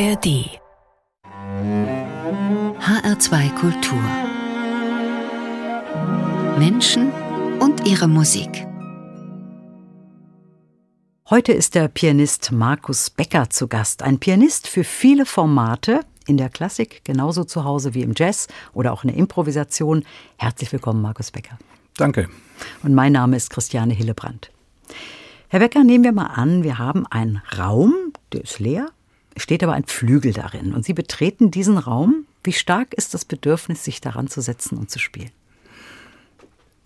ARD HR2 Kultur Menschen und ihre Musik. Heute ist der Pianist Markus Becker zu Gast. Ein Pianist für viele Formate, in der Klassik genauso zu Hause wie im Jazz oder auch in der Improvisation. Herzlich willkommen, Markus Becker. Danke. Und mein Name ist Christiane Hillebrand. Herr Becker, nehmen wir mal an, wir haben einen Raum, der ist leer, steht aber ein Flügel darin. Und Sie betreten diesen Raum. Wie stark ist das Bedürfnis, sich daran zu setzen und zu spielen?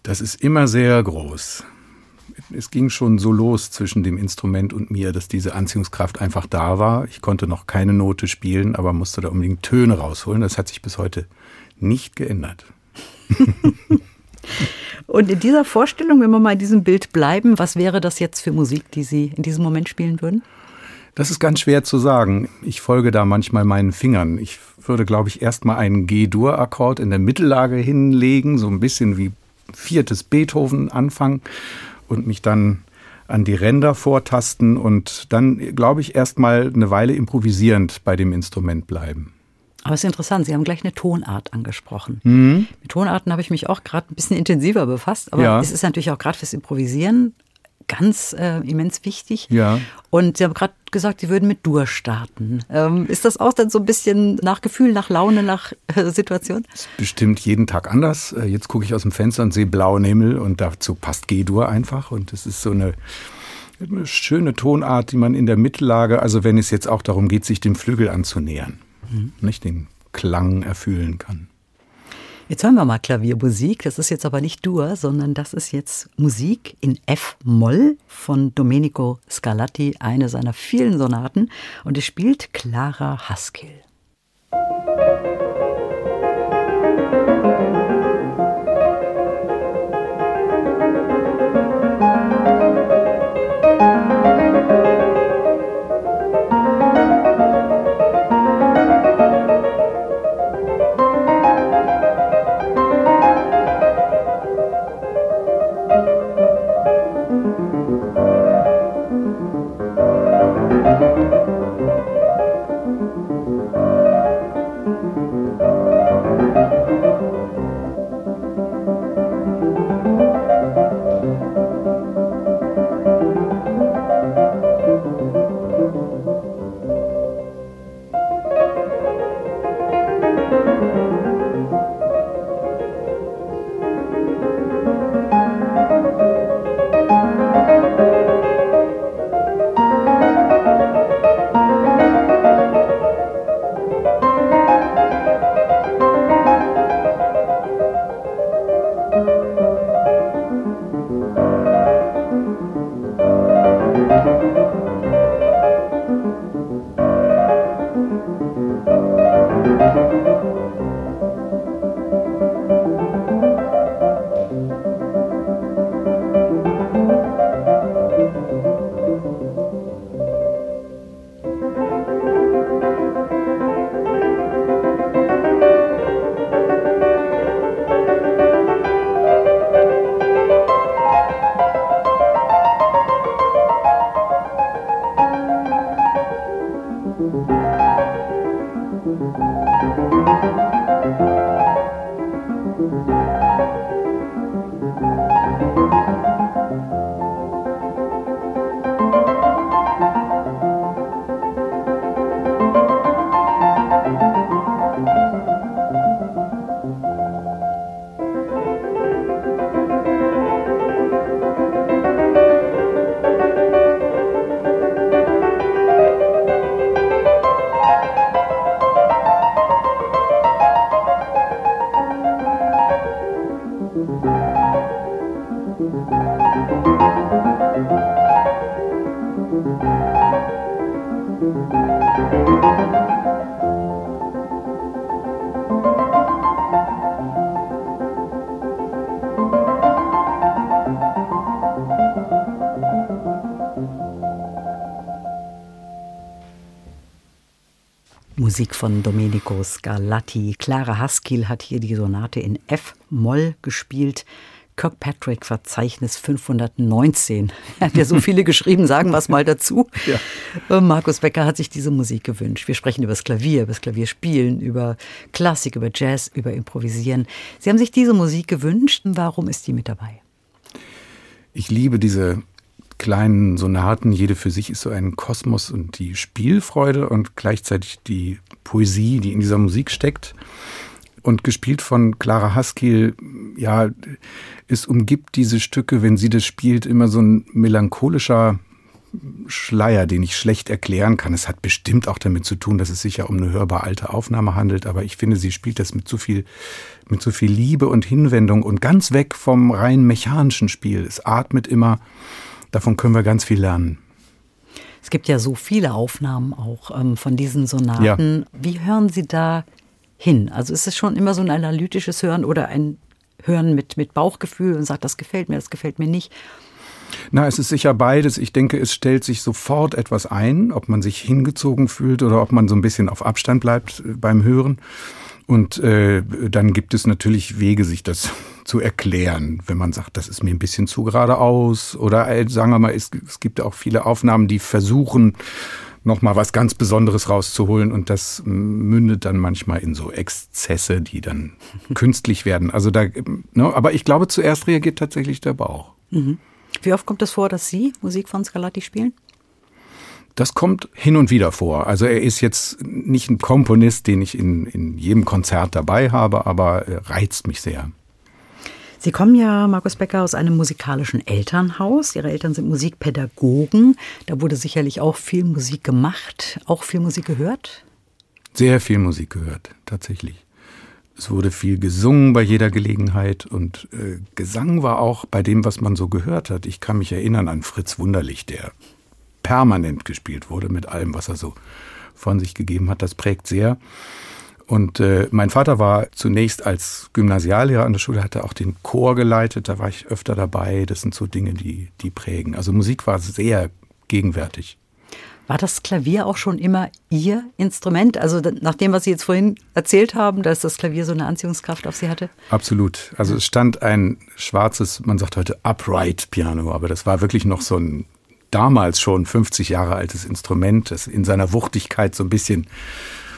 Das ist immer sehr groß. Es ging schon so los zwischen dem Instrument und mir, dass diese Anziehungskraft einfach da war. Ich konnte noch keine Note spielen, aber musste da unbedingt Töne rausholen. Das hat sich bis heute nicht geändert. und in dieser Vorstellung, wenn wir mal in diesem Bild bleiben, was wäre das jetzt für Musik, die Sie in diesem Moment spielen würden? Das ist ganz schwer zu sagen. Ich folge da manchmal meinen Fingern. Ich würde, glaube ich, erstmal einen G-Dur-Akkord in der Mittellage hinlegen, so ein bisschen wie viertes Beethoven anfangen und mich dann an die Ränder vortasten und dann, glaube ich, erstmal eine Weile improvisierend bei dem Instrument bleiben. Aber es ist interessant, Sie haben gleich eine Tonart angesprochen. Mhm. Mit Tonarten habe ich mich auch gerade ein bisschen intensiver befasst, aber ja. es ist natürlich auch gerade fürs Improvisieren ganz äh, immens wichtig. Ja. Und Sie haben gerade gesagt, Sie würden mit Dur starten. Ähm, ist das auch dann so ein bisschen nach Gefühl, nach Laune, nach äh, Situation? Ist bestimmt jeden Tag anders. Äh, jetzt gucke ich aus dem Fenster und sehe blauen Himmel und dazu passt G-Dur einfach. Und es ist so eine, eine schöne Tonart, die man in der Mittellage, also wenn es jetzt auch darum geht, sich dem Flügel anzunähern, mhm. nicht den Klang erfüllen kann. Jetzt hören wir mal Klaviermusik. Das ist jetzt aber nicht Dur, sondern das ist jetzt Musik in F-Moll von Domenico Scarlatti, eine seiner vielen Sonaten. Und es spielt Clara Haskell. Musik von Domenico Scarlatti. Clara Haskell hat hier die Sonate in F-Moll gespielt. Kirkpatrick-Verzeichnis 519. Er hat ja so viele geschrieben, sagen wir es mal dazu. Ja. Äh, Markus Becker hat sich diese Musik gewünscht. Wir sprechen über das Klavier, über das Klavierspielen, über Klassik, über Jazz, über Improvisieren. Sie haben sich diese Musik gewünscht. Warum ist die mit dabei? Ich liebe diese kleinen Sonaten. Jede für sich ist so ein Kosmos und die Spielfreude und gleichzeitig die Poesie, die in dieser Musik steckt und gespielt von Clara Haskell, ja, es umgibt diese Stücke, wenn sie das spielt, immer so ein melancholischer Schleier, den ich schlecht erklären kann. Es hat bestimmt auch damit zu tun, dass es sich ja um eine hörbar alte Aufnahme handelt, aber ich finde, sie spielt das mit so viel, mit so viel Liebe und Hinwendung und ganz weg vom rein mechanischen Spiel. Es atmet immer. Davon können wir ganz viel lernen. Es gibt ja so viele Aufnahmen auch ähm, von diesen Sonaten. Ja. Wie hören Sie da hin? Also ist es schon immer so ein analytisches Hören oder ein Hören mit, mit Bauchgefühl und sagt, das gefällt mir, das gefällt mir nicht? Na, es ist sicher beides. Ich denke, es stellt sich sofort etwas ein, ob man sich hingezogen fühlt oder ob man so ein bisschen auf Abstand bleibt äh, beim Hören. Und äh, dann gibt es natürlich Wege, sich das zu erklären, wenn man sagt, das ist mir ein bisschen zu geradeaus. Oder äh, sagen wir mal, es, es gibt auch viele Aufnahmen, die versuchen, nochmal was ganz Besonderes rauszuholen und das mündet dann manchmal in so Exzesse, die dann künstlich werden. Also da, ne, aber ich glaube, zuerst reagiert tatsächlich der Bauch. Mhm. Wie oft kommt es das vor, dass Sie Musik von Scarlatti spielen? Das kommt hin und wieder vor. Also er ist jetzt nicht ein Komponist, den ich in, in jedem Konzert dabei habe, aber reizt mich sehr. Sie kommen ja, Markus Becker, aus einem musikalischen Elternhaus. Ihre Eltern sind Musikpädagogen. Da wurde sicherlich auch viel Musik gemacht, auch viel Musik gehört? Sehr viel Musik gehört, tatsächlich. Es wurde viel gesungen bei jeder Gelegenheit und äh, Gesang war auch bei dem, was man so gehört hat. Ich kann mich erinnern an Fritz Wunderlich, der permanent gespielt wurde mit allem, was er so von sich gegeben hat. Das prägt sehr. Und äh, mein Vater war zunächst als Gymnasiallehrer an der Schule, hatte auch den Chor geleitet, da war ich öfter dabei. Das sind so Dinge, die, die prägen. Also Musik war sehr gegenwärtig. War das Klavier auch schon immer Ihr Instrument? Also nach dem, was Sie jetzt vorhin erzählt haben, dass das Klavier so eine Anziehungskraft auf Sie hatte? Absolut. Also es stand ein schwarzes, man sagt heute Upright Piano, aber das war wirklich noch so ein damals schon 50 Jahre altes Instrument, das in seiner Wuchtigkeit so ein bisschen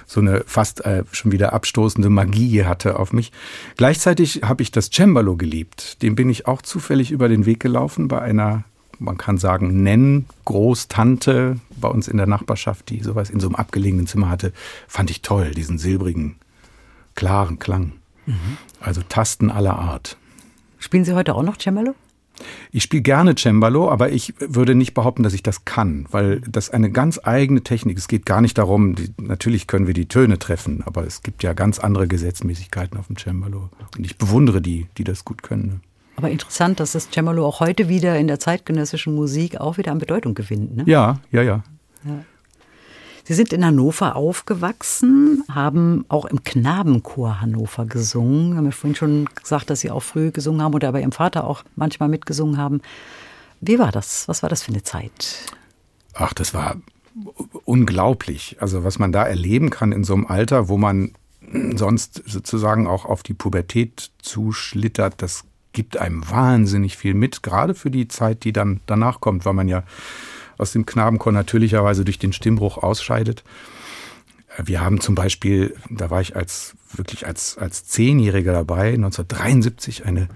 so eine fast äh, schon wieder abstoßende Magie hatte auf mich. Gleichzeitig habe ich das Cembalo geliebt. Dem bin ich auch zufällig über den Weg gelaufen bei einer, man kann sagen, Nenn Großtante bei uns in der Nachbarschaft, die sowas in so einem abgelegenen Zimmer hatte. Fand ich toll, diesen silbrigen, klaren Klang. Mhm. Also Tasten aller Art. Spielen Sie heute auch noch Cembalo? Ich spiele gerne Cembalo, aber ich würde nicht behaupten, dass ich das kann, weil das eine ganz eigene Technik. Es geht gar nicht darum, die, natürlich können wir die Töne treffen, aber es gibt ja ganz andere Gesetzmäßigkeiten auf dem Cembalo. Und ich bewundere die, die das gut können. Ne? Aber interessant, dass das Cembalo auch heute wieder in der zeitgenössischen Musik auch wieder an Bedeutung gewinnt. Ne? Ja, ja, ja. ja. Sie sind in Hannover aufgewachsen, haben auch im Knabenchor Hannover gesungen. Wir haben ja vorhin schon gesagt, dass Sie auch früh gesungen haben oder bei Ihrem Vater auch manchmal mitgesungen haben. Wie war das? Was war das für eine Zeit? Ach, das war unglaublich. Also was man da erleben kann in so einem Alter, wo man sonst sozusagen auch auf die Pubertät zuschlittert, das gibt einem wahnsinnig viel mit, gerade für die Zeit, die dann danach kommt, weil man ja aus dem Knabenchor natürlicherweise durch den Stimmbruch ausscheidet. Wir haben zum Beispiel, da war ich als wirklich als, als Zehnjähriger dabei, 1973 eine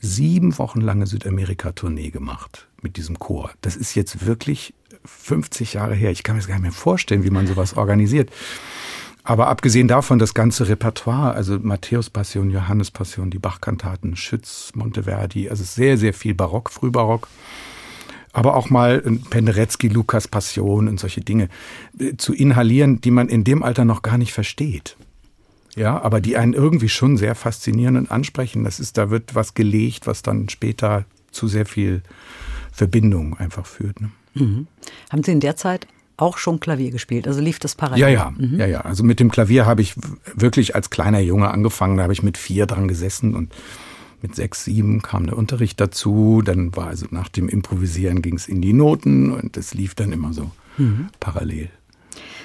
sieben Wochen lange Südamerika-Tournee gemacht mit diesem Chor. Das ist jetzt wirklich 50 Jahre her. Ich kann mir das gar nicht mehr vorstellen, wie man sowas organisiert. Aber abgesehen davon das ganze Repertoire, also Matthäus Passion, Johannes Passion, die Bachkantaten, Schütz, Monteverdi, also sehr, sehr viel Barock, Frühbarock aber auch mal Penderecki, Lukas Passion und solche Dinge äh, zu inhalieren, die man in dem Alter noch gar nicht versteht. Ja, aber die einen irgendwie schon sehr faszinieren und ansprechen. Das ist, da wird was gelegt, was dann später zu sehr viel Verbindung einfach führt. Ne? Mhm. Haben Sie in der Zeit auch schon Klavier gespielt? Also lief das parallel? Ja, ja, mhm. ja, ja. Also mit dem Klavier habe ich wirklich als kleiner Junge angefangen. Da habe ich mit vier dran gesessen und mit sechs, sieben kam der Unterricht dazu. Dann war also nach dem Improvisieren ging es in die Noten und es lief dann immer so mhm. parallel.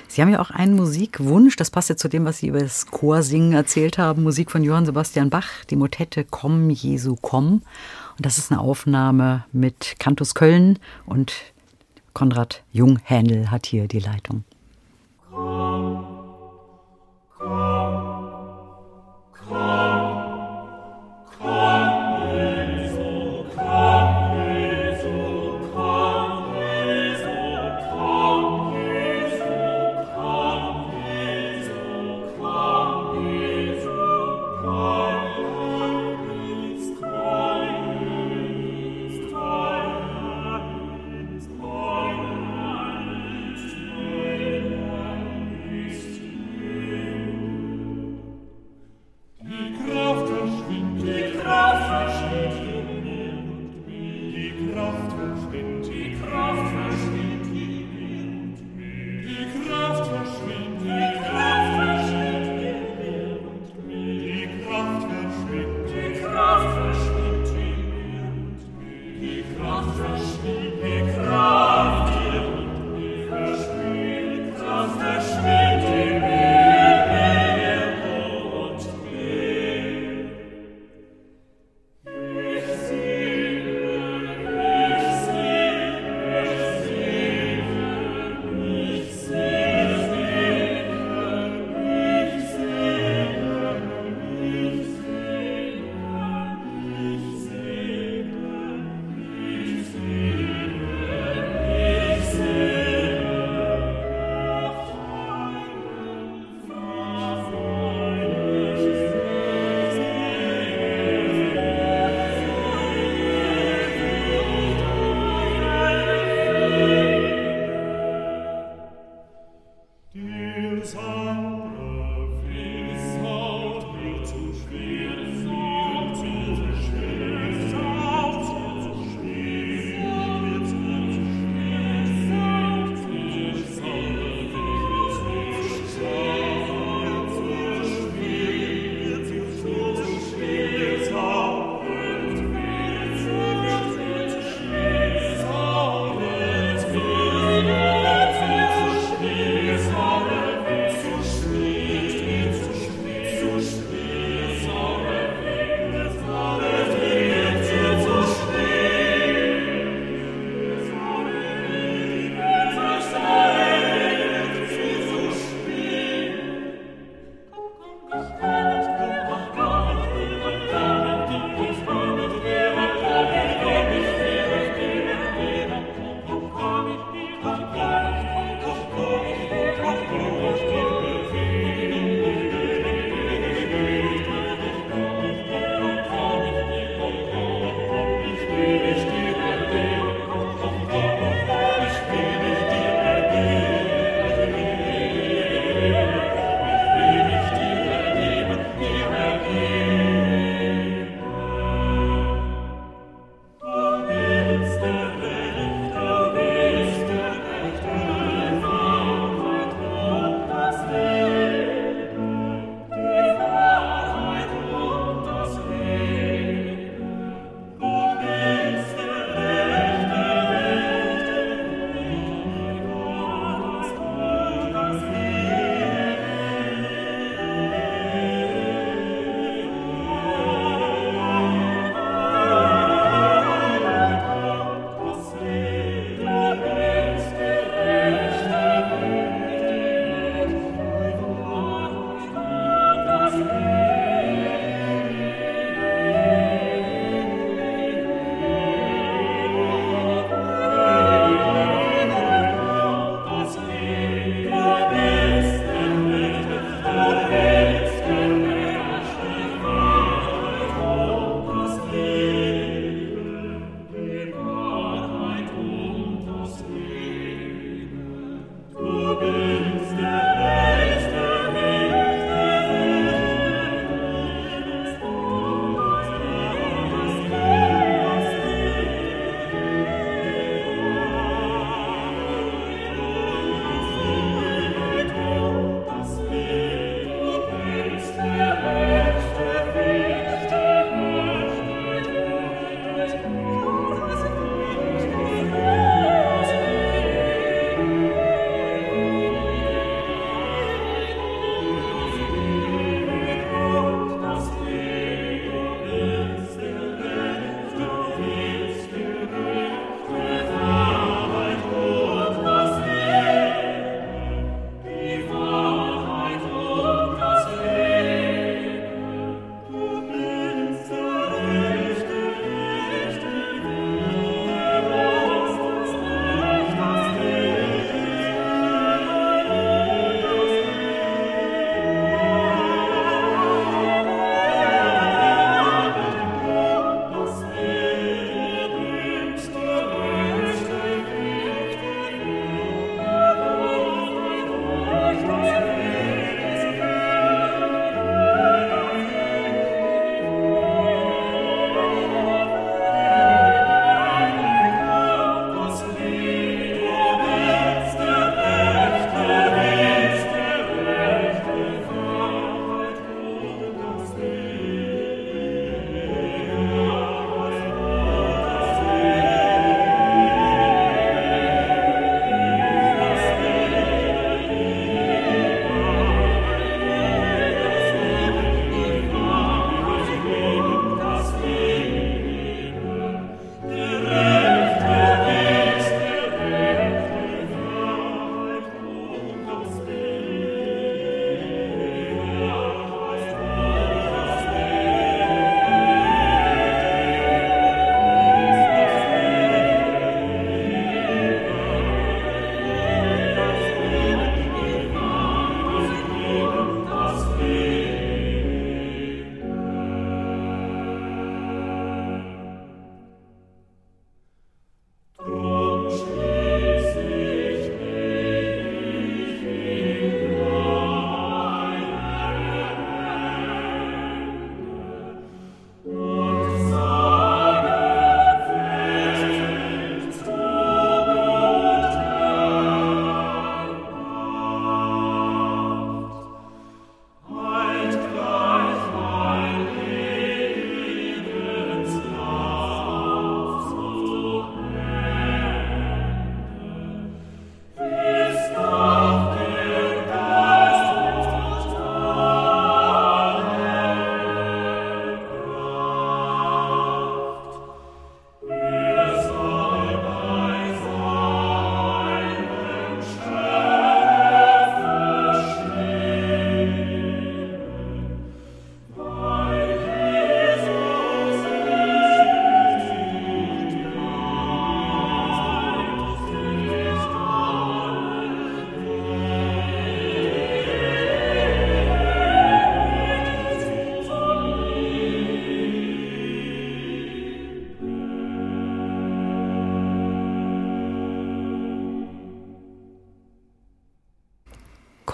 Sie haben ja auch einen Musikwunsch, das passt ja zu dem, was Sie über das Chorsingen erzählt haben. Musik von Johann Sebastian Bach, die Motette Komm, Jesu, komm. Und das ist eine Aufnahme mit Cantus Köln und Konrad Junghändel hat hier die Leitung. Amen.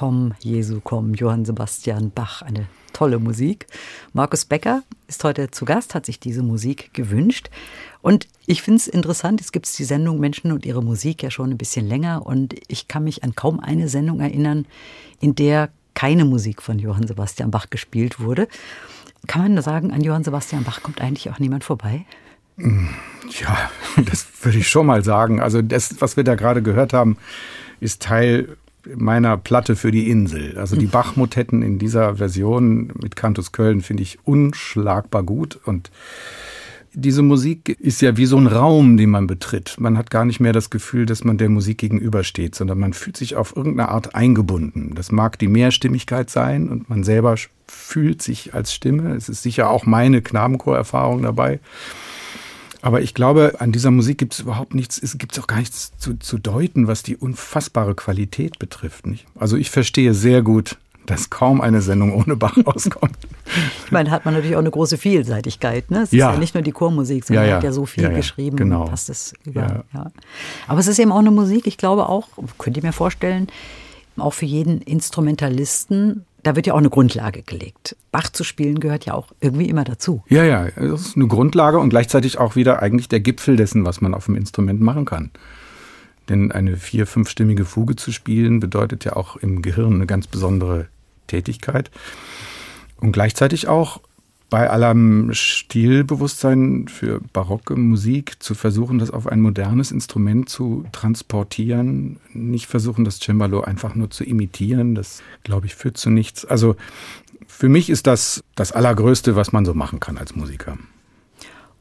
Komm, Jesu, komm, Johann Sebastian Bach, eine tolle Musik. Markus Becker ist heute zu Gast, hat sich diese Musik gewünscht. Und ich finde es interessant, es gibt die Sendung Menschen und ihre Musik ja schon ein bisschen länger und ich kann mich an kaum eine Sendung erinnern, in der keine Musik von Johann Sebastian Bach gespielt wurde. Kann man sagen, an Johann Sebastian Bach kommt eigentlich auch niemand vorbei? Ja, das würde ich schon mal sagen. Also das, was wir da gerade gehört haben, ist Teil meiner Platte für die Insel. Also die mhm. Bach-Motetten in dieser Version mit Cantus Köln finde ich unschlagbar gut und diese Musik ist ja wie so ein Raum, den man betritt. Man hat gar nicht mehr das Gefühl, dass man der Musik gegenübersteht, sondern man fühlt sich auf irgendeine Art eingebunden. Das mag die Mehrstimmigkeit sein und man selber fühlt sich als Stimme. Es ist sicher auch meine Knabenchorerfahrung dabei. Aber ich glaube, an dieser Musik gibt es überhaupt nichts, es gibt auch gar nichts zu, zu deuten, was die unfassbare Qualität betrifft. Nicht? Also ich verstehe sehr gut, dass kaum eine Sendung ohne Bach auskommt. Ich meine, hat man natürlich auch eine große Vielseitigkeit. Ne? Es ja. ist ja nicht nur die Chormusik, sondern ja, ja. hat ja so viel geschrieben. Genau. Passt es über, ja. Aber es ist eben auch eine Musik, ich glaube auch, könnt ihr mir vorstellen, auch für jeden Instrumentalisten da wird ja auch eine Grundlage gelegt. Bach zu spielen gehört ja auch irgendwie immer dazu. Ja, ja, das ist eine Grundlage und gleichzeitig auch wieder eigentlich der Gipfel dessen, was man auf dem Instrument machen kann. Denn eine vier-, fünfstimmige Fuge zu spielen bedeutet ja auch im Gehirn eine ganz besondere Tätigkeit. Und gleichzeitig auch bei allem Stilbewusstsein für barocke Musik zu versuchen, das auf ein modernes Instrument zu transportieren, nicht versuchen, das Cembalo einfach nur zu imitieren, das glaube ich führt zu nichts. Also für mich ist das das Allergrößte, was man so machen kann als Musiker.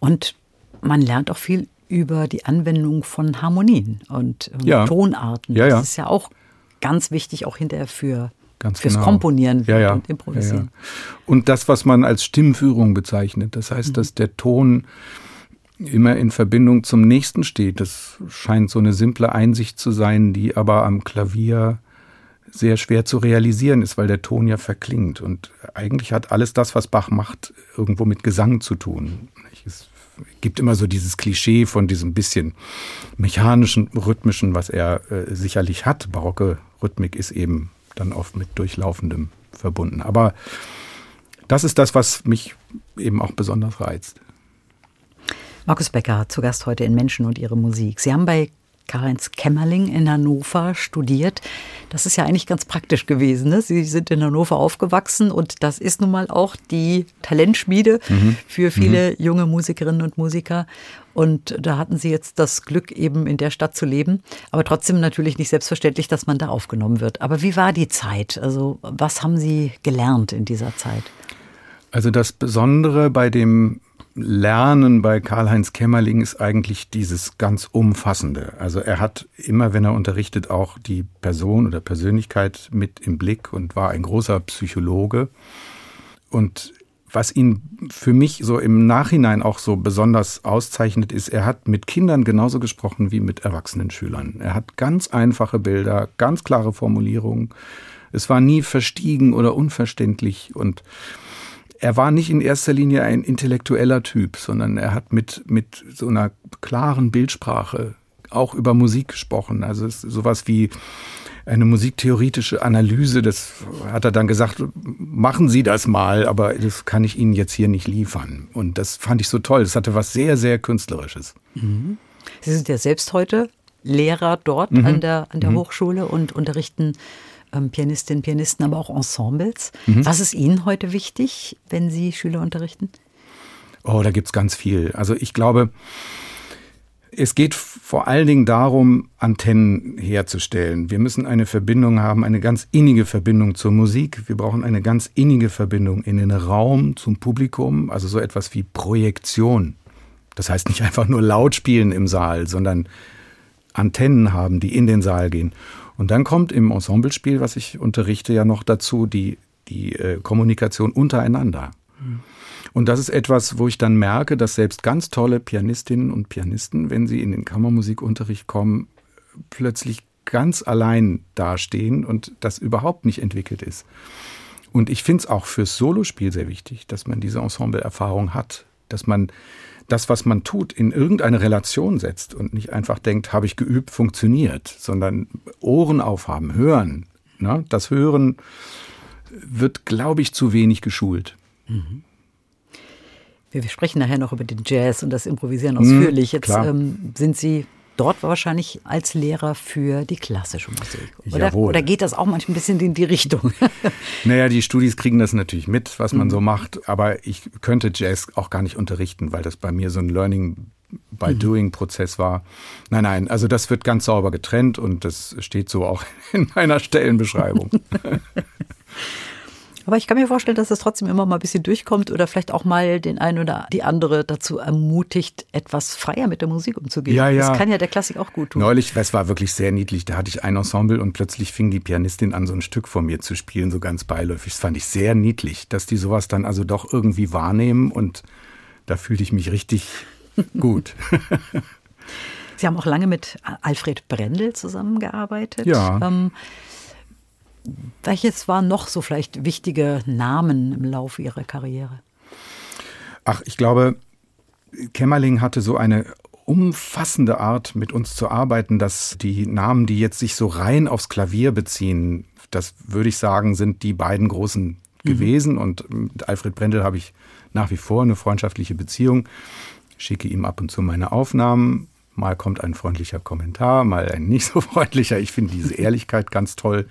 Und man lernt auch viel über die Anwendung von Harmonien und ja. Tonarten. Ja, ja. Das ist ja auch ganz wichtig, auch hinterher für Ganz fürs genau. Komponieren ja, ja. und Improvisieren. Ja, und das, was man als Stimmführung bezeichnet, das heißt, mhm. dass der Ton immer in Verbindung zum nächsten steht. Das scheint so eine simple Einsicht zu sein, die aber am Klavier sehr schwer zu realisieren ist, weil der Ton ja verklingt. Und eigentlich hat alles das, was Bach macht, irgendwo mit Gesang zu tun. Es gibt immer so dieses Klischee von diesem bisschen mechanischen, rhythmischen, was er äh, sicherlich hat. Barocke Rhythmik ist eben dann oft mit Durchlaufendem verbunden. Aber das ist das, was mich eben auch besonders reizt. Markus Becker, zu Gast heute in Menschen und ihre Musik. Sie haben bei Karl-Heinz Kämmerling in Hannover studiert. Das ist ja eigentlich ganz praktisch gewesen. Ne? Sie sind in Hannover aufgewachsen und das ist nun mal auch die Talentschmiede mhm. für viele mhm. junge Musikerinnen und Musiker. Und da hatten Sie jetzt das Glück, eben in der Stadt zu leben. Aber trotzdem natürlich nicht selbstverständlich, dass man da aufgenommen wird. Aber wie war die Zeit? Also was haben Sie gelernt in dieser Zeit? Also das Besondere bei dem Lernen bei Karl-Heinz Kämmerling ist eigentlich dieses ganz Umfassende. Also er hat immer, wenn er unterrichtet, auch die Person oder Persönlichkeit mit im Blick und war ein großer Psychologe. Und was ihn für mich so im Nachhinein auch so besonders auszeichnet, ist, er hat mit Kindern genauso gesprochen wie mit erwachsenen Schülern. Er hat ganz einfache Bilder, ganz klare Formulierungen. Es war nie verstiegen oder unverständlich und er war nicht in erster Linie ein intellektueller Typ, sondern er hat mit, mit so einer klaren Bildsprache auch über Musik gesprochen. Also sowas wie eine musiktheoretische Analyse, das hat er dann gesagt, machen Sie das mal, aber das kann ich Ihnen jetzt hier nicht liefern. Und das fand ich so toll. Das hatte was sehr, sehr Künstlerisches. Mhm. Sie sind ja selbst heute Lehrer dort mhm. an der, an der mhm. Hochschule und unterrichten ähm, Pianistinnen, Pianisten, aber auch Ensembles. Mhm. Was ist Ihnen heute wichtig, wenn Sie Schüler unterrichten? Oh, da gibt es ganz viel. Also ich glaube, es geht vor allen Dingen darum, Antennen herzustellen. Wir müssen eine Verbindung haben, eine ganz innige Verbindung zur Musik. Wir brauchen eine ganz innige Verbindung in den Raum, zum Publikum, also so etwas wie Projektion. Das heißt nicht einfach nur laut spielen im Saal, sondern Antennen haben, die in den Saal gehen. Und dann kommt im Ensemblespiel, was ich unterrichte, ja noch dazu die, die äh, Kommunikation untereinander. Mhm. Und das ist etwas, wo ich dann merke, dass selbst ganz tolle Pianistinnen und Pianisten, wenn sie in den Kammermusikunterricht kommen, plötzlich ganz allein dastehen und das überhaupt nicht entwickelt ist. Und ich finde es auch fürs Solospiel sehr wichtig, dass man diese Ensemble-Erfahrung hat, dass man das, was man tut, in irgendeine Relation setzt und nicht einfach denkt, habe ich geübt, funktioniert, sondern Ohren aufhaben, hören, Ne? Das Hören wird, glaube ich, zu wenig geschult. Mhm. Wir sprechen nachher noch über den Jazz und das Improvisieren ausführlich. Jetzt ähm, sind Sie dort wahrscheinlich als Lehrer für die klassische Musik. Oder, Jawohl. oder geht das auch manchmal ein bisschen in die Richtung? naja, die Studis kriegen das natürlich mit, was man mhm. so macht. Aber ich könnte Jazz auch gar nicht unterrichten, weil das bei mir so ein Learning by mhm. Doing Prozess war. Nein, nein, also das wird ganz sauber getrennt und das steht so auch in meiner Stellenbeschreibung. Aber ich kann mir vorstellen, dass es trotzdem immer mal ein bisschen durchkommt oder vielleicht auch mal den einen oder die andere dazu ermutigt, etwas freier mit der Musik umzugehen. Ja, ja. Das kann ja der Klassik auch gut tun. Neulich, es war wirklich sehr niedlich. Da hatte ich ein Ensemble und plötzlich fing die Pianistin an, so ein Stück von mir zu spielen, so ganz beiläufig. Das fand ich sehr niedlich, dass die sowas dann also doch irgendwie wahrnehmen und da fühlte ich mich richtig gut. Sie haben auch lange mit Alfred Brendel zusammengearbeitet. Ja. Ähm, welches waren noch so vielleicht wichtige Namen im Laufe Ihrer Karriere? Ach, ich glaube, Kämmerling hatte so eine umfassende Art, mit uns zu arbeiten, dass die Namen, die jetzt sich so rein aufs Klavier beziehen, das würde ich sagen, sind die beiden großen mhm. gewesen. Und mit Alfred Brendel habe ich nach wie vor eine freundschaftliche Beziehung. Schicke ihm ab und zu meine Aufnahmen. Mal kommt ein freundlicher Kommentar, mal ein nicht so freundlicher. Ich finde diese Ehrlichkeit ganz toll.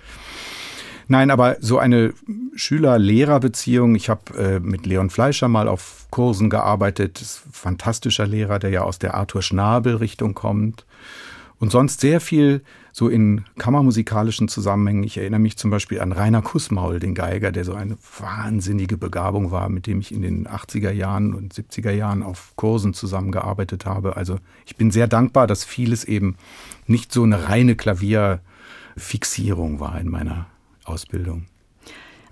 Nein, aber so eine Schüler-Lehrer-Beziehung. Ich habe äh, mit Leon Fleischer mal auf Kursen gearbeitet. Fantastischer Lehrer, der ja aus der Arthur Schnabel-Richtung kommt. Und sonst sehr viel so in kammermusikalischen Zusammenhängen. Ich erinnere mich zum Beispiel an Rainer Kussmaul, den Geiger, der so eine wahnsinnige Begabung war, mit dem ich in den 80er Jahren und 70er Jahren auf Kursen zusammengearbeitet habe. Also ich bin sehr dankbar, dass vieles eben nicht so eine reine Klavierfixierung war in meiner Ausbildung.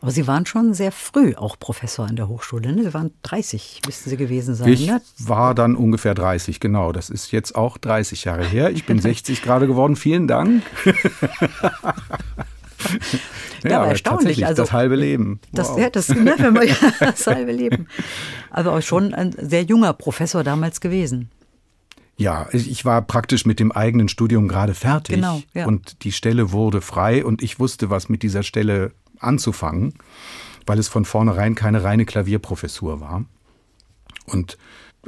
Aber Sie waren schon sehr früh auch Professor an der Hochschule. Ne? Sie waren 30, müssten Sie gewesen sein. Ich ne? war dann ungefähr 30, genau. Das ist jetzt auch 30 Jahre her. Ich bin 60 gerade geworden. Vielen Dank. ja, aber erstaunlich. Also, das halbe Leben. Das, wow. ja, das, ne, man, ja, das halbe Leben. Aber auch schon ein sehr junger Professor damals gewesen. Ja, ich war praktisch mit dem eigenen Studium gerade fertig genau, ja. und die Stelle wurde frei und ich wusste, was mit dieser Stelle anzufangen, weil es von vornherein keine reine Klavierprofessur war. Und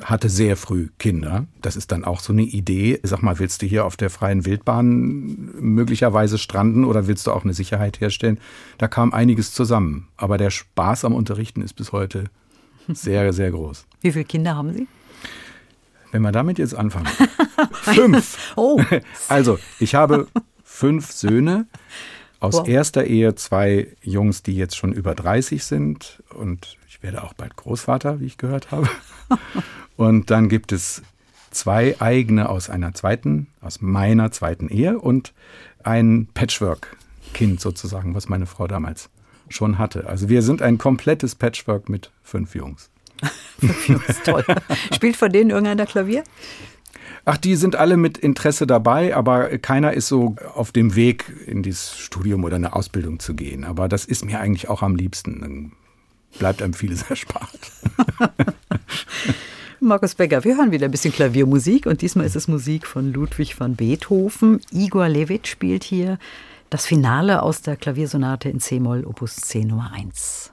hatte sehr früh Kinder. Das ist dann auch so eine Idee. Sag mal, willst du hier auf der freien Wildbahn möglicherweise stranden oder willst du auch eine Sicherheit herstellen? Da kam einiges zusammen. Aber der Spaß am Unterrichten ist bis heute sehr, sehr groß. Wie viele Kinder haben Sie? Wenn wir damit jetzt anfangen. fünf. Oh. Also, ich habe fünf Söhne. Aus wow. erster Ehe zwei Jungs, die jetzt schon über 30 sind. Und ich werde auch bald Großvater, wie ich gehört habe. und dann gibt es zwei eigene aus einer zweiten, aus meiner zweiten Ehe und ein Patchwork-Kind sozusagen, was meine Frau damals schon hatte. Also wir sind ein komplettes Patchwork mit fünf Jungs. ist toll. Spielt von denen irgendeiner Klavier? Ach, die sind alle mit Interesse dabei, aber keiner ist so auf dem Weg, in dieses Studium oder eine Ausbildung zu gehen. Aber das ist mir eigentlich auch am liebsten. Dann bleibt einem vieles erspart. Markus Becker, wir hören wieder ein bisschen Klaviermusik und diesmal ist es Musik von Ludwig van Beethoven. Igor Levit spielt hier das Finale aus der Klaviersonate in C-Moll, Opus 10 Nummer 1.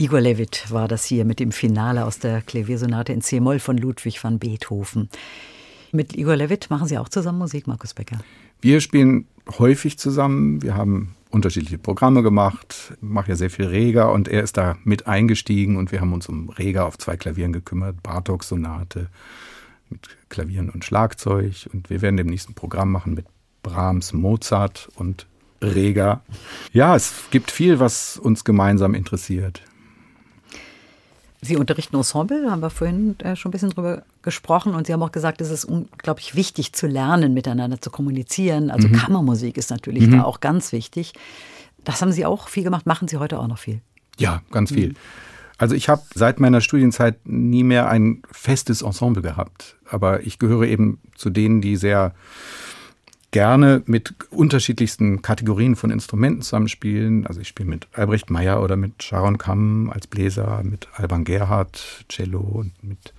Igor Levit war das hier mit dem Finale aus der Klaviersonate in C-Moll von Ludwig van Beethoven. Mit Igor Levit machen Sie auch zusammen Musik, Markus Becker? Wir spielen häufig zusammen. Wir haben unterschiedliche Programme gemacht, mache ja sehr viel Rega und er ist da mit eingestiegen und wir haben uns um Rega auf zwei Klavieren gekümmert, Bartok-Sonate mit Klavieren und Schlagzeug und wir werden demnächst ein Programm machen mit Brahms, Mozart und Rega. Ja, es gibt viel, was uns gemeinsam interessiert. Sie unterrichten Ensemble, haben wir vorhin äh, schon ein bisschen drüber gesprochen. Und Sie haben auch gesagt, es ist unglaublich wichtig zu lernen, miteinander zu kommunizieren. Also mhm. Kammermusik ist natürlich mhm. da auch ganz wichtig. Das haben Sie auch viel gemacht, machen Sie heute auch noch viel? Ja, ganz viel. Mhm. Also ich habe seit meiner Studienzeit nie mehr ein festes Ensemble gehabt. Aber ich gehöre eben zu denen, die sehr gerne mit unterschiedlichsten Kategorien von Instrumenten zusammenspielen. Also ich spiele mit Albrecht Meyer oder mit Sharon Kamm als Bläser, mit Alban Gerhardt Cello und mit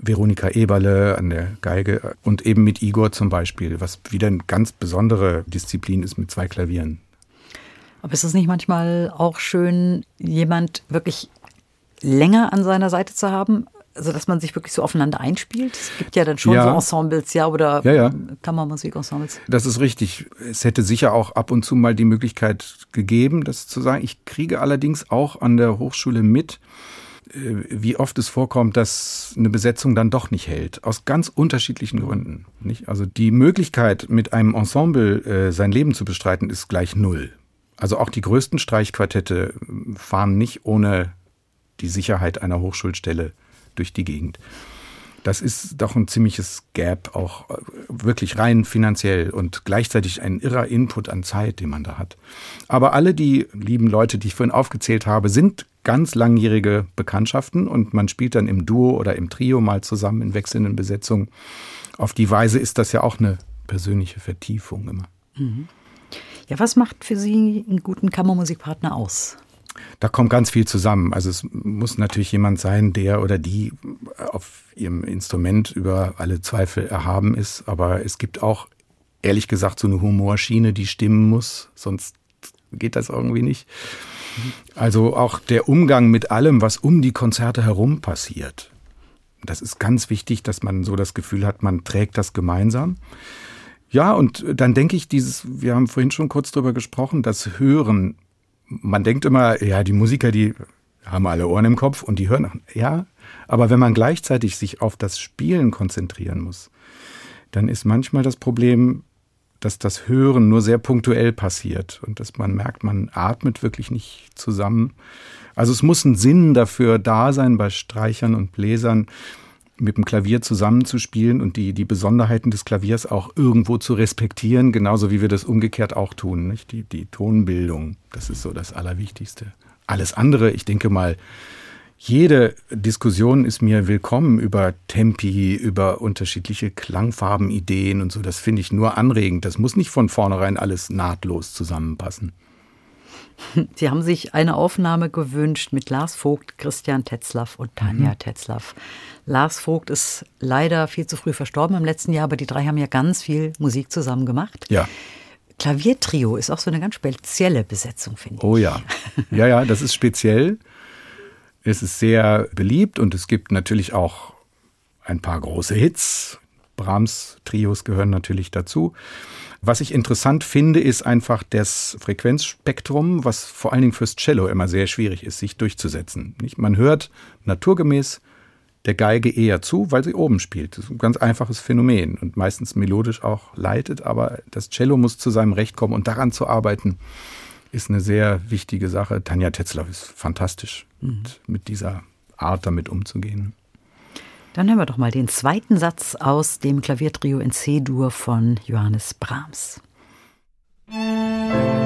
Veronika Eberle an der Geige und eben mit Igor zum Beispiel, was wieder eine ganz besondere Disziplin ist mit zwei Klavieren. Aber ist es nicht manchmal auch schön, jemand wirklich länger an seiner Seite zu haben, also dass man sich wirklich so aufeinander einspielt? Es gibt ja dann schon ja. so Ensembles, ja, oder ja, ja. Kammermusik-Ensembles. Das ist richtig. Es hätte sicher auch ab und zu mal die Möglichkeit gegeben, das zu sagen. Ich kriege allerdings auch an der Hochschule mit, äh, wie oft es vorkommt, dass eine Besetzung dann doch nicht hält. Aus ganz unterschiedlichen Gründen. Nicht? Also die Möglichkeit, mit einem Ensemble äh, sein Leben zu bestreiten, ist gleich null. Also auch die größten Streichquartette fahren nicht ohne die Sicherheit einer Hochschulstelle durch die Gegend. Das ist doch ein ziemliches Gap, auch äh, wirklich rein finanziell und gleichzeitig ein irrer Input an Zeit, den man da hat. Aber alle die lieben Leute, die ich vorhin aufgezählt habe, sind ganz langjährige Bekanntschaften und man spielt dann im Duo oder im Trio mal zusammen in wechselnden Besetzungen. Auf die Weise ist das ja auch eine persönliche Vertiefung immer. Mhm. Ja, was macht für Sie einen guten Kammermusikpartner aus? Da kommt ganz viel zusammen. Also es muss natürlich jemand sein, der oder die auf ihrem Instrument über alle Zweifel erhaben ist. Aber es gibt auch, ehrlich gesagt, so eine Humorschiene, die stimmen muss. Sonst geht das irgendwie nicht. Also auch der Umgang mit allem, was um die Konzerte herum passiert. Das ist ganz wichtig, dass man so das Gefühl hat, man trägt das gemeinsam. Ja, und dann denke ich, dieses, wir haben vorhin schon kurz drüber gesprochen, das Hören man denkt immer, ja, die Musiker, die haben alle Ohren im Kopf und die hören, ja, aber wenn man gleichzeitig sich auf das Spielen konzentrieren muss, dann ist manchmal das Problem, dass das Hören nur sehr punktuell passiert und dass man merkt, man atmet wirklich nicht zusammen. Also es muss ein Sinn dafür da sein bei Streichern und Bläsern, mit dem Klavier zusammenzuspielen und die, die Besonderheiten des Klaviers auch irgendwo zu respektieren, genauso wie wir das umgekehrt auch tun. Nicht? Die, die Tonbildung, das ist so das Allerwichtigste. Alles andere, ich denke mal, jede Diskussion ist mir willkommen über Tempi, über unterschiedliche Klangfarbenideen und so. Das finde ich nur anregend. Das muss nicht von vornherein alles nahtlos zusammenpassen. Sie haben sich eine Aufnahme gewünscht mit Lars Vogt, Christian Tetzlaff und Tanja mhm. Tetzlaff. Lars Vogt ist leider viel zu früh verstorben im letzten Jahr, aber die drei haben ja ganz viel Musik zusammen gemacht. Ja. Klaviertrio ist auch so eine ganz spezielle Besetzung, finde ich. Oh ja. Ja, ja, das ist speziell. Es ist sehr beliebt und es gibt natürlich auch ein paar große Hits. Brahms Trios gehören natürlich dazu. Was ich interessant finde, ist einfach das Frequenzspektrum, was vor allen Dingen fürs Cello immer sehr schwierig ist, sich durchzusetzen. Man hört naturgemäß der Geige eher zu, weil sie oben spielt. Das ist ein ganz einfaches Phänomen und meistens melodisch auch leitet, aber das Cello muss zu seinem Recht kommen und daran zu arbeiten, ist eine sehr wichtige Sache. Tanja Tetzlaff ist fantastisch, mhm. mit dieser Art damit umzugehen. Dann hören wir doch mal den zweiten Satz aus dem Klaviertrio in C-Dur von Johannes Brahms. Musik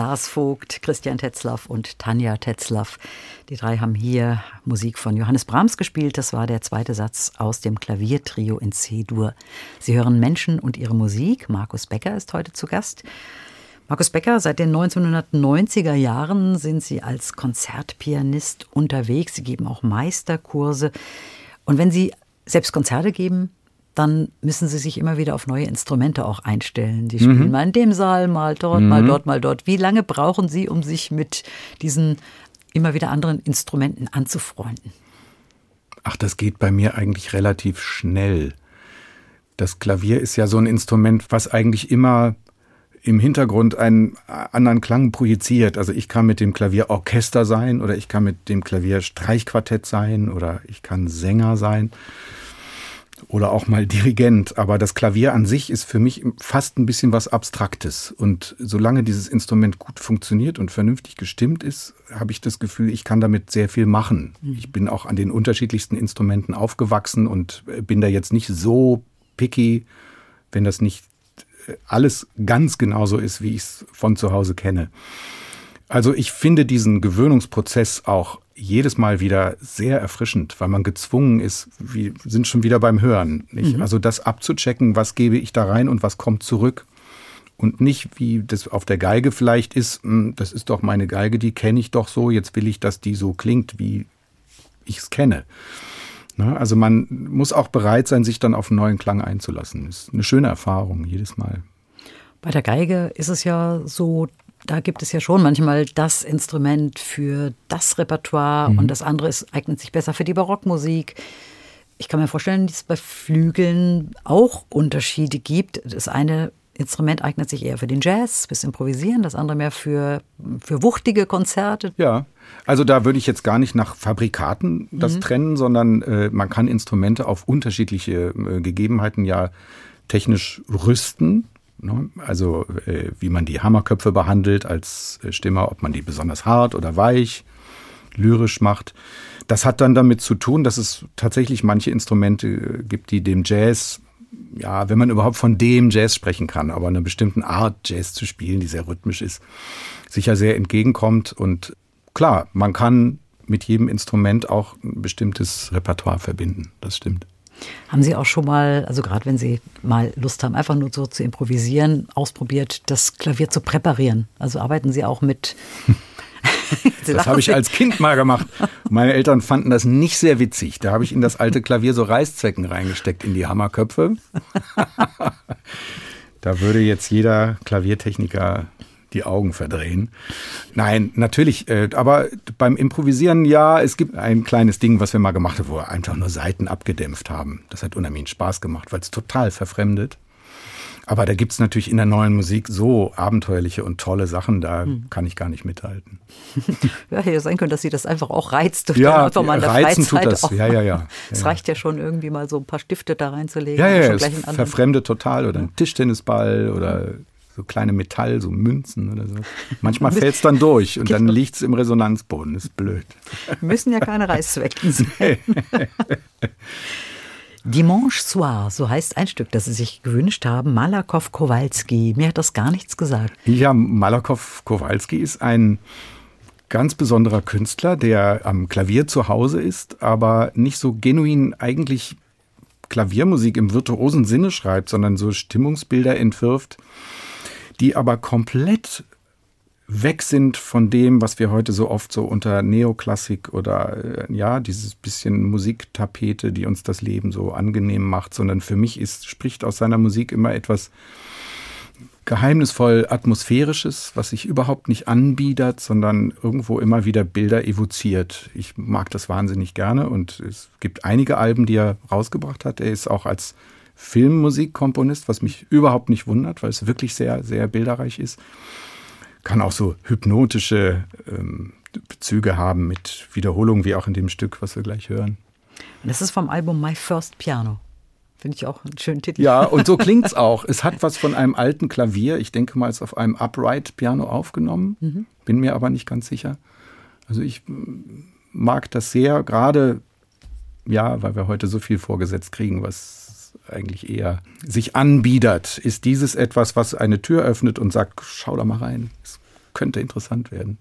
Lars Vogt, Christian Tetzlaff und Tanja Tetzlaff. Die drei haben hier Musik von Johannes Brahms gespielt. Das war der zweite Satz aus dem Klaviertrio in C-Dur. Sie hören Menschen und ihre Musik. Markus Becker ist heute zu Gast. Markus Becker, seit den 1990er Jahren sind Sie als Konzertpianist unterwegs. Sie geben auch Meisterkurse. Und wenn Sie selbst Konzerte geben, dann müssen sie sich immer wieder auf neue Instrumente auch einstellen. Die spielen mhm. mal in dem Saal, mal dort, mhm. mal dort, mal dort. Wie lange brauchen Sie, um sich mit diesen immer wieder anderen Instrumenten anzufreunden? Ach, das geht bei mir eigentlich relativ schnell. Das Klavier ist ja so ein Instrument, was eigentlich immer im Hintergrund einen anderen Klang projiziert. Also ich kann mit dem Klavier Orchester sein oder ich kann mit dem Klavier Streichquartett sein oder ich kann Sänger sein oder auch mal Dirigent, aber das Klavier an sich ist für mich fast ein bisschen was Abstraktes. Und solange dieses Instrument gut funktioniert und vernünftig gestimmt ist, habe ich das Gefühl, ich kann damit sehr viel machen. Mhm. Ich bin auch an den unterschiedlichsten Instrumenten aufgewachsen und bin da jetzt nicht so picky, wenn das nicht äh, alles ganz genauso ist, wie ich es von zu Hause kenne. Also ich finde diesen Gewöhnungsprozess auch jedes Mal wieder sehr erfrischend, weil man gezwungen ist, wir sind schon wieder beim Hören. Mhm. Also das abzuchecken, was gebe ich da rein und was kommt zurück. Und nicht, wie das auf der Geige vielleicht ist, hm, das ist doch meine Geige, die kenne ich doch so, jetzt will ich, dass die so klingt, wie ich es kenne. Ne? Also man muss auch bereit sein, sich dann auf einen neuen Klang einzulassen. Das ist eine schöne Erfahrung jedes Mal. Bei der Geige ist es ja so, da gibt es ja schon manchmal das Instrument für das Repertoire mhm. und das andere ist, eignet sich besser für die Barockmusik. Ich kann mir vorstellen, dass es bei Flügeln auch Unterschiede gibt. Das eine Instrument eignet sich eher für den Jazz, fürs Improvisieren, das andere mehr für, für wuchtige Konzerte. Ja, also da würde ich jetzt gar nicht nach Fabrikaten das mhm. trennen, sondern äh, man kann Instrumente auf unterschiedliche äh, Gegebenheiten ja technisch rüsten. Ne? Also äh, wie man die Hammerköpfe behandelt als äh, Stimmer, ob man die besonders hart oder weich, lyrisch macht. Das hat dann damit zu tun, dass es tatsächlich manche Instrumente äh, gibt, die dem Jazz, ja, wenn man überhaupt von dem Jazz sprechen kann, aber einer bestimmten Art Jazz zu spielen, die sehr rhythmisch ist, sicher sehr entgegenkommt. Und klar, man kann mit jedem Instrument auch ein bestimmtes Repertoire verbinden. Das stimmt. Haben Sie auch schon mal, also gerade wenn Sie mal Lust haben, einfach nur so zu improvisieren, ausprobiert, das Klavier zu präparieren? Also arbeiten Sie auch mit. das habe ich als Kind mal gemacht. Meine Eltern fanden das nicht sehr witzig. Da habe ich in das alte Klavier so Reißzwecken reingesteckt in die Hammerköpfe. da würde jetzt jeder Klaviertechniker die Augen verdrehen. Nein, natürlich, äh, aber beim Improvisieren, ja, es gibt ein kleines Ding, was wir mal gemacht haben, wo wir einfach nur Seiten abgedämpft haben. Das hat unheimlich Spaß gemacht, weil es total verfremdet. Aber da gibt es natürlich in der neuen Musik so abenteuerliche und tolle Sachen, da hm. kann ich gar nicht mithalten. ja, hätte ja sein können, dass sie das einfach auch reizt. Ja, einfach mal in der reizen Freizeit tut das. Auch. Ja, ja, ja. Es reicht ja schon irgendwie mal so ein paar Stifte da reinzulegen. Ja, ja, ja verfremdet total. Oder ein Tischtennisball oder so kleine Metall, so Münzen oder so. Manchmal fällt es dann durch und dann liegt es im Resonanzboden. Das ist blöd. Müssen ja keine Reißzwecken sein. Dimanche Soir, so heißt ein Stück, das Sie sich gewünscht haben, Malakow Kowalski. Mir hat das gar nichts gesagt. Ja, Malakow Kowalski ist ein ganz besonderer Künstler, der am Klavier zu Hause ist, aber nicht so genuin eigentlich Klaviermusik im virtuosen Sinne schreibt, sondern so Stimmungsbilder entwirft, die aber komplett weg sind von dem, was wir heute so oft so unter Neoklassik oder äh, ja, dieses bisschen Musiktapete, die uns das Leben so angenehm macht, sondern für mich ist, spricht aus seiner Musik immer etwas geheimnisvoll atmosphärisches, was sich überhaupt nicht anbietet, sondern irgendwo immer wieder Bilder evoziert. Ich mag das wahnsinnig gerne und es gibt einige Alben, die er rausgebracht hat. Er ist auch als Filmmusikkomponist, was mich überhaupt nicht wundert, weil es wirklich sehr, sehr bilderreich ist. Kann auch so hypnotische ähm, Bezüge haben mit Wiederholungen, wie auch in dem Stück, was wir gleich hören. Das ist vom Album My First Piano. Finde ich auch einen schönen Titel. Ja, und so klingt es auch. Es hat was von einem alten Klavier. Ich denke mal, es ist auf einem Upright-Piano aufgenommen. Mhm. Bin mir aber nicht ganz sicher. Also ich mag das sehr, gerade ja, weil wir heute so viel vorgesetzt kriegen, was eigentlich eher sich anbiedert. Ist dieses etwas, was eine Tür öffnet und sagt, schau da mal rein? könnte interessant werden.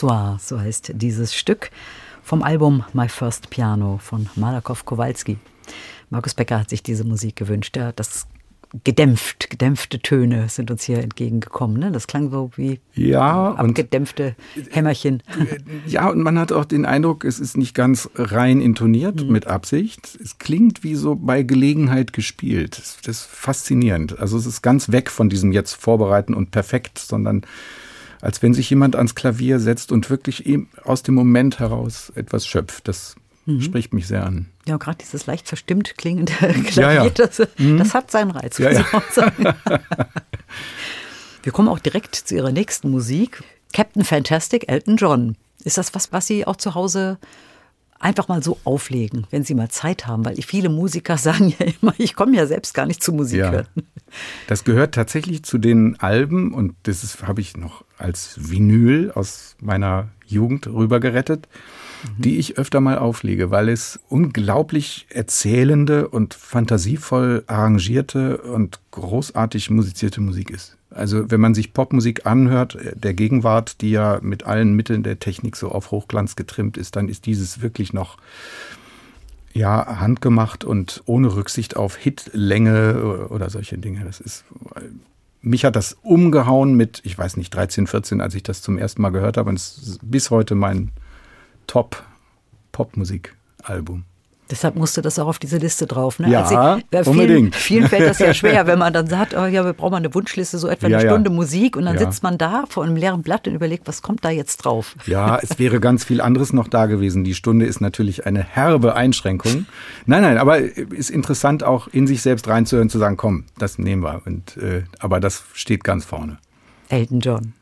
Soir, so heißt dieses Stück vom Album My First Piano von Malakow Kowalski. Markus Becker hat sich diese Musik gewünscht. Ja, das gedämpft, gedämpfte Töne sind uns hier entgegengekommen. Ne? Das klang so wie ja, abgedämpfte Hämmerchen. Ja, und man hat auch den Eindruck, es ist nicht ganz rein intoniert mhm. mit Absicht. Es klingt wie so bei Gelegenheit gespielt. Das ist faszinierend. Also es ist ganz weg von diesem jetzt vorbereiten und perfekt, sondern als wenn sich jemand ans Klavier setzt und wirklich aus dem Moment heraus etwas schöpft. Das mhm. spricht mich sehr an. Ja, gerade dieses leicht verstimmt klingende Klavier, ja, ja. Das, mhm. das, hat seinen Reiz. Ja, Wir kommen auch direkt zu Ihrer nächsten Musik. Captain Fantastic, Elton John. Ist das was, was Sie auch zu Hause einfach mal so auflegen, wenn Sie mal Zeit haben? Weil viele Musiker sagen ja immer, ich komme ja selbst gar nicht zu Musik ja. hören. Das gehört tatsächlich zu den Alben und das habe ich noch als Vinyl aus meiner Jugend rübergerettet, mhm. die ich öfter mal auflege, weil es unglaublich erzählende und fantasievoll arrangierte und großartig musizierte Musik ist. Also wenn man sich Popmusik anhört, der Gegenwart, die ja mit allen Mitteln der Technik so auf Hochglanz getrimmt ist, dann ist dieses wirklich noch ja, handgemacht und ohne Rücksicht auf Hitlänge oder solche Dinge. Das ist, mich hat das umgehauen mit, ich weiß nicht, 13, 14, als ich das zum ersten Mal gehört habe. Und es ist bis heute mein Top-Popmusik-Album. Deshalb musste das auch auf diese Liste drauf. Ne? Ja, also, vielen, unbedingt. Vielen fällt das ja schwer, wenn man dann sagt, oh ja, wir brauchen mal eine Wunschliste, so etwa eine ja, Stunde ja. Musik und dann ja. sitzt man da vor einem leeren Blatt und überlegt, was kommt da jetzt drauf? Ja, es wäre ganz viel anderes noch da gewesen. Die Stunde ist natürlich eine herbe Einschränkung. Nein, nein, aber ist interessant auch in sich selbst reinzuhören, zu sagen, komm, das nehmen wir. Und, äh, aber das steht ganz vorne. Elton John.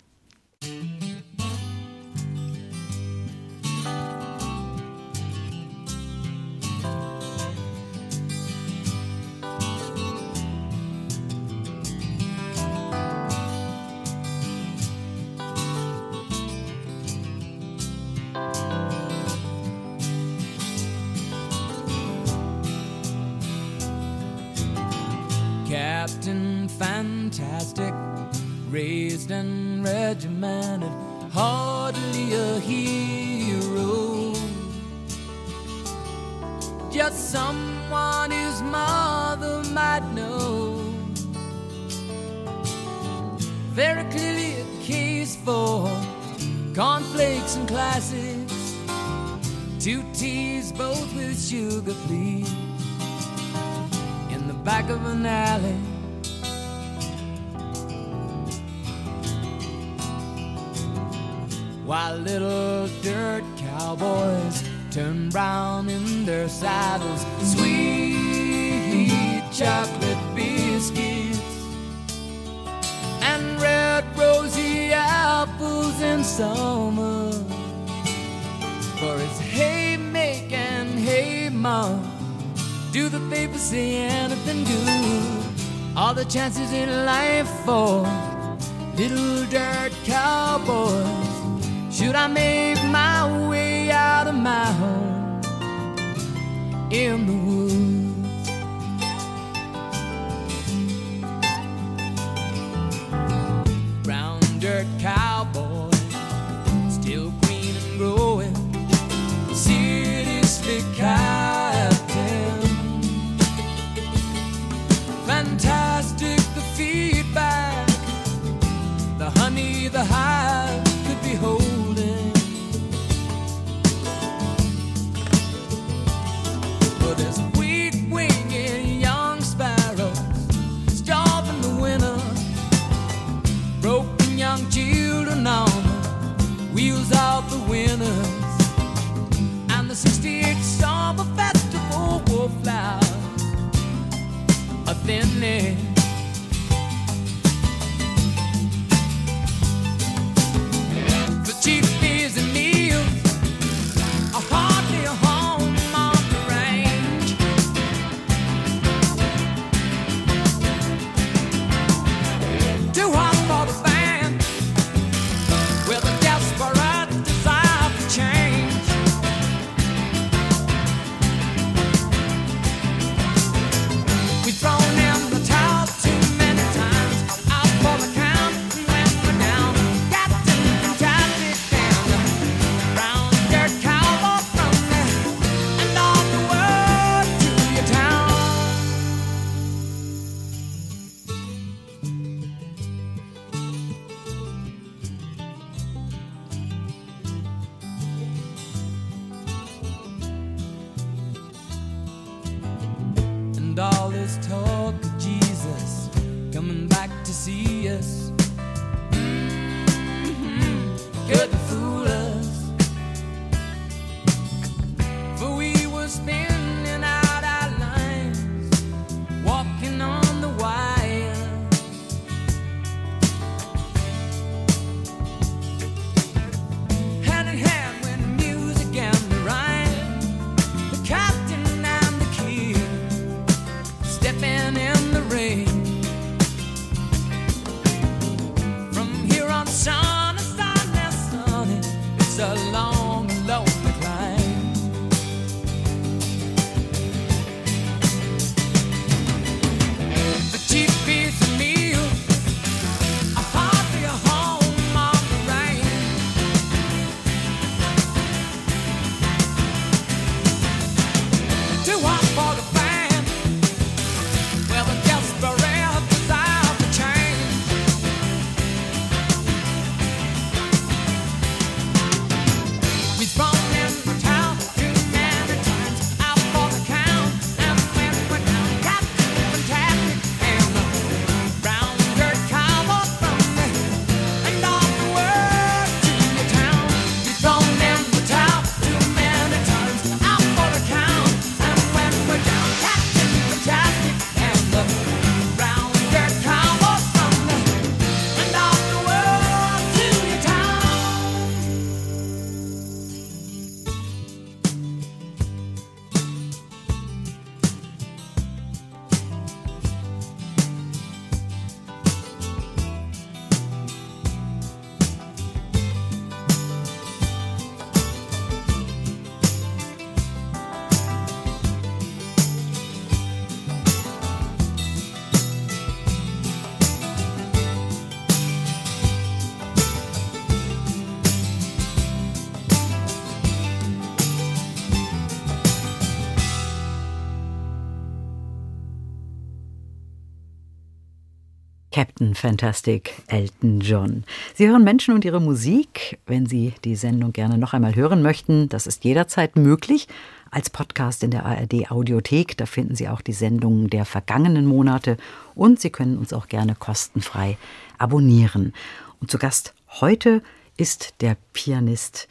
Fantastic, Elton John. Sie hören Menschen und ihre Musik. Wenn Sie die Sendung gerne noch einmal hören möchten, das ist jederzeit möglich. Als Podcast in der ARD Audiothek, da finden Sie auch die Sendungen der vergangenen Monate und Sie können uns auch gerne kostenfrei abonnieren. Und zu Gast heute ist der Pianist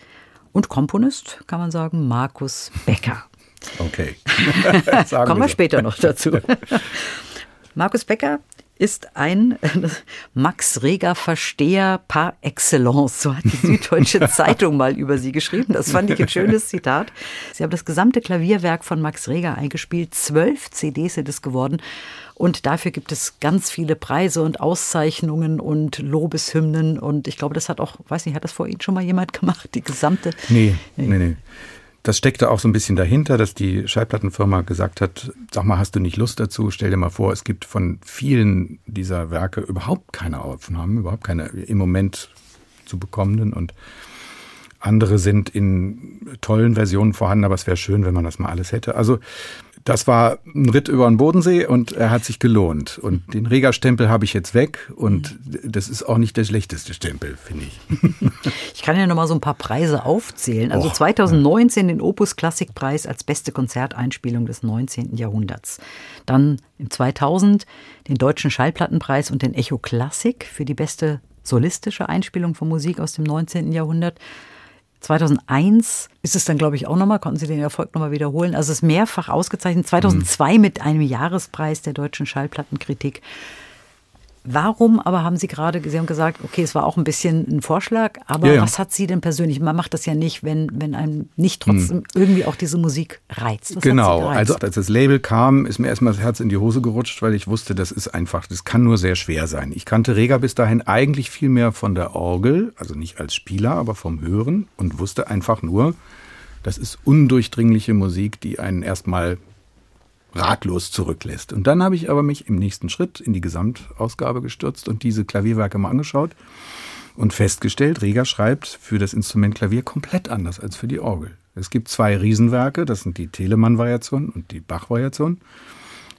und Komponist, kann man sagen, Markus Becker. Okay. Kommen wir später noch dazu. Markus Becker ist ein Max Reger Versteher par excellence. So hat die Süddeutsche Zeitung mal über sie geschrieben. Das fand ich ein schönes Zitat. Sie haben das gesamte Klavierwerk von Max Reger eingespielt. Zwölf CDs sind es geworden. Und dafür gibt es ganz viele Preise und Auszeichnungen und Lobeshymnen. Und ich glaube, das hat auch, weiß nicht, hat das vor Ihnen schon mal jemand gemacht? Die gesamte. Nee, nee, nee. Das steckte auch so ein bisschen dahinter, dass die Schallplattenfirma gesagt hat, sag mal, hast du nicht Lust dazu? Stell dir mal vor, es gibt von vielen dieser Werke überhaupt keine Aufnahmen, überhaupt keine im Moment zu bekommenden und andere sind in tollen Versionen vorhanden, aber es wäre schön, wenn man das mal alles hätte. Also das war ein Ritt über den Bodensee und er hat sich gelohnt. Und den Reger-Stempel habe ich jetzt weg und das ist auch nicht der schlechteste Stempel, finde ich. Ich kann ja noch mal so ein paar Preise aufzählen. Also Och, 2019 den Opus Klassikpreis als beste Konzerteinspielung des 19. Jahrhunderts. Dann im 2000 den Deutschen Schallplattenpreis und den Echo Klassik für die beste solistische Einspielung von Musik aus dem 19. Jahrhundert. 2001 ist es dann, glaube ich, auch nochmal, konnten Sie den Erfolg nochmal wiederholen. Also es ist mehrfach ausgezeichnet. 2002 mhm. mit einem Jahrespreis der deutschen Schallplattenkritik. Warum aber haben Sie gerade, Sie haben gesagt, okay, es war auch ein bisschen ein Vorschlag, aber ja, ja. was hat Sie denn persönlich? Man macht das ja nicht, wenn, wenn einem nicht trotzdem hm. irgendwie auch diese Musik reizt. Was genau, also als das Label kam, ist mir erstmal das Herz in die Hose gerutscht, weil ich wusste, das ist einfach, das kann nur sehr schwer sein. Ich kannte Rega bis dahin eigentlich viel mehr von der Orgel, also nicht als Spieler, aber vom Hören und wusste einfach nur, das ist undurchdringliche Musik, die einen erstmal ratlos zurücklässt. Und dann habe ich aber mich im nächsten Schritt in die Gesamtausgabe gestürzt und diese Klavierwerke mal angeschaut und festgestellt, Reger schreibt für das Instrument Klavier komplett anders als für die Orgel. Es gibt zwei Riesenwerke, das sind die Telemann-Variation und die Bach-Variation.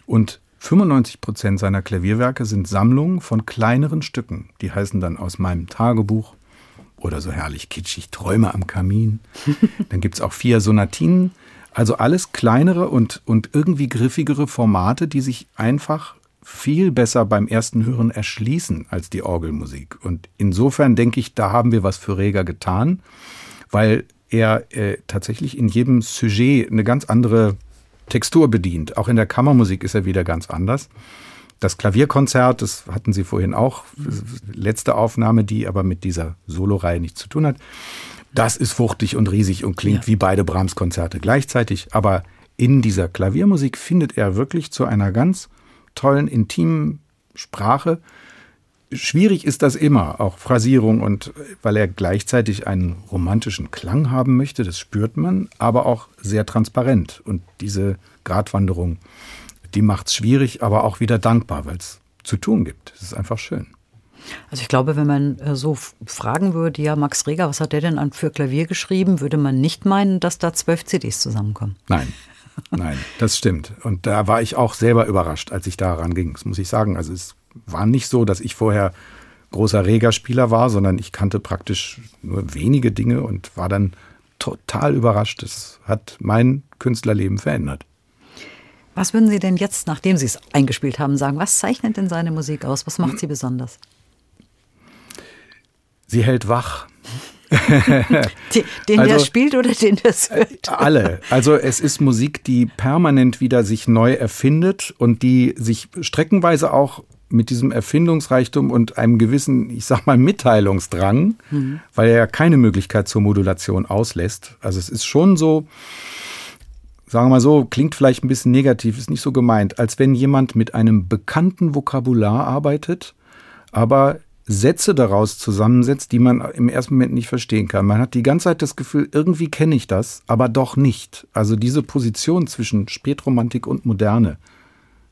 Und 95 Prozent seiner Klavierwerke sind Sammlungen von kleineren Stücken. Die heißen dann aus meinem Tagebuch oder so herrlich kitschig Träume am Kamin. dann gibt es auch vier Sonatinen also alles kleinere und, und irgendwie griffigere Formate, die sich einfach viel besser beim ersten Hören erschließen als die Orgelmusik. Und insofern denke ich, da haben wir was für Reger getan, weil er äh, tatsächlich in jedem Sujet eine ganz andere Textur bedient. Auch in der Kammermusik ist er wieder ganz anders. Das Klavierkonzert, das hatten Sie vorhin auch, letzte Aufnahme, die aber mit dieser Soloreihe nichts zu tun hat. Das ist wuchtig und riesig und klingt ja. wie beide Brahms-Konzerte gleichzeitig. Aber in dieser Klaviermusik findet er wirklich zu einer ganz tollen, intimen Sprache. Schwierig ist das immer, auch Phrasierung und weil er gleichzeitig einen romantischen Klang haben möchte, das spürt man, aber auch sehr transparent. Und diese Gratwanderung, die macht es schwierig, aber auch wieder dankbar, weil es zu tun gibt. Es ist einfach schön. Also ich glaube, wenn man äh, so fragen würde, ja, Max Reger, was hat der denn an für Klavier geschrieben, würde man nicht meinen, dass da zwölf CDs zusammenkommen. Nein. Nein, das stimmt. Und da war ich auch selber überrascht, als ich da ranging. Das muss ich sagen. Also es war nicht so, dass ich vorher großer Reger-Spieler war, sondern ich kannte praktisch nur wenige Dinge und war dann total überrascht. Das hat mein Künstlerleben verändert. Was würden Sie denn jetzt, nachdem Sie es eingespielt haben, sagen? Was zeichnet denn seine Musik aus? Was macht sie besonders? Sie hält wach. den, also, der spielt oder den der hört? Alle. Also es ist Musik, die permanent wieder sich neu erfindet und die sich streckenweise auch mit diesem Erfindungsreichtum und einem gewissen, ich sag mal, Mitteilungsdrang, mhm. weil er ja keine Möglichkeit zur Modulation auslässt. Also es ist schon so, sagen wir mal so, klingt vielleicht ein bisschen negativ, ist nicht so gemeint, als wenn jemand mit einem bekannten Vokabular arbeitet, aber Sätze daraus zusammensetzt, die man im ersten Moment nicht verstehen kann. Man hat die ganze Zeit das Gefühl, irgendwie kenne ich das, aber doch nicht. Also diese Position zwischen Spätromantik und Moderne.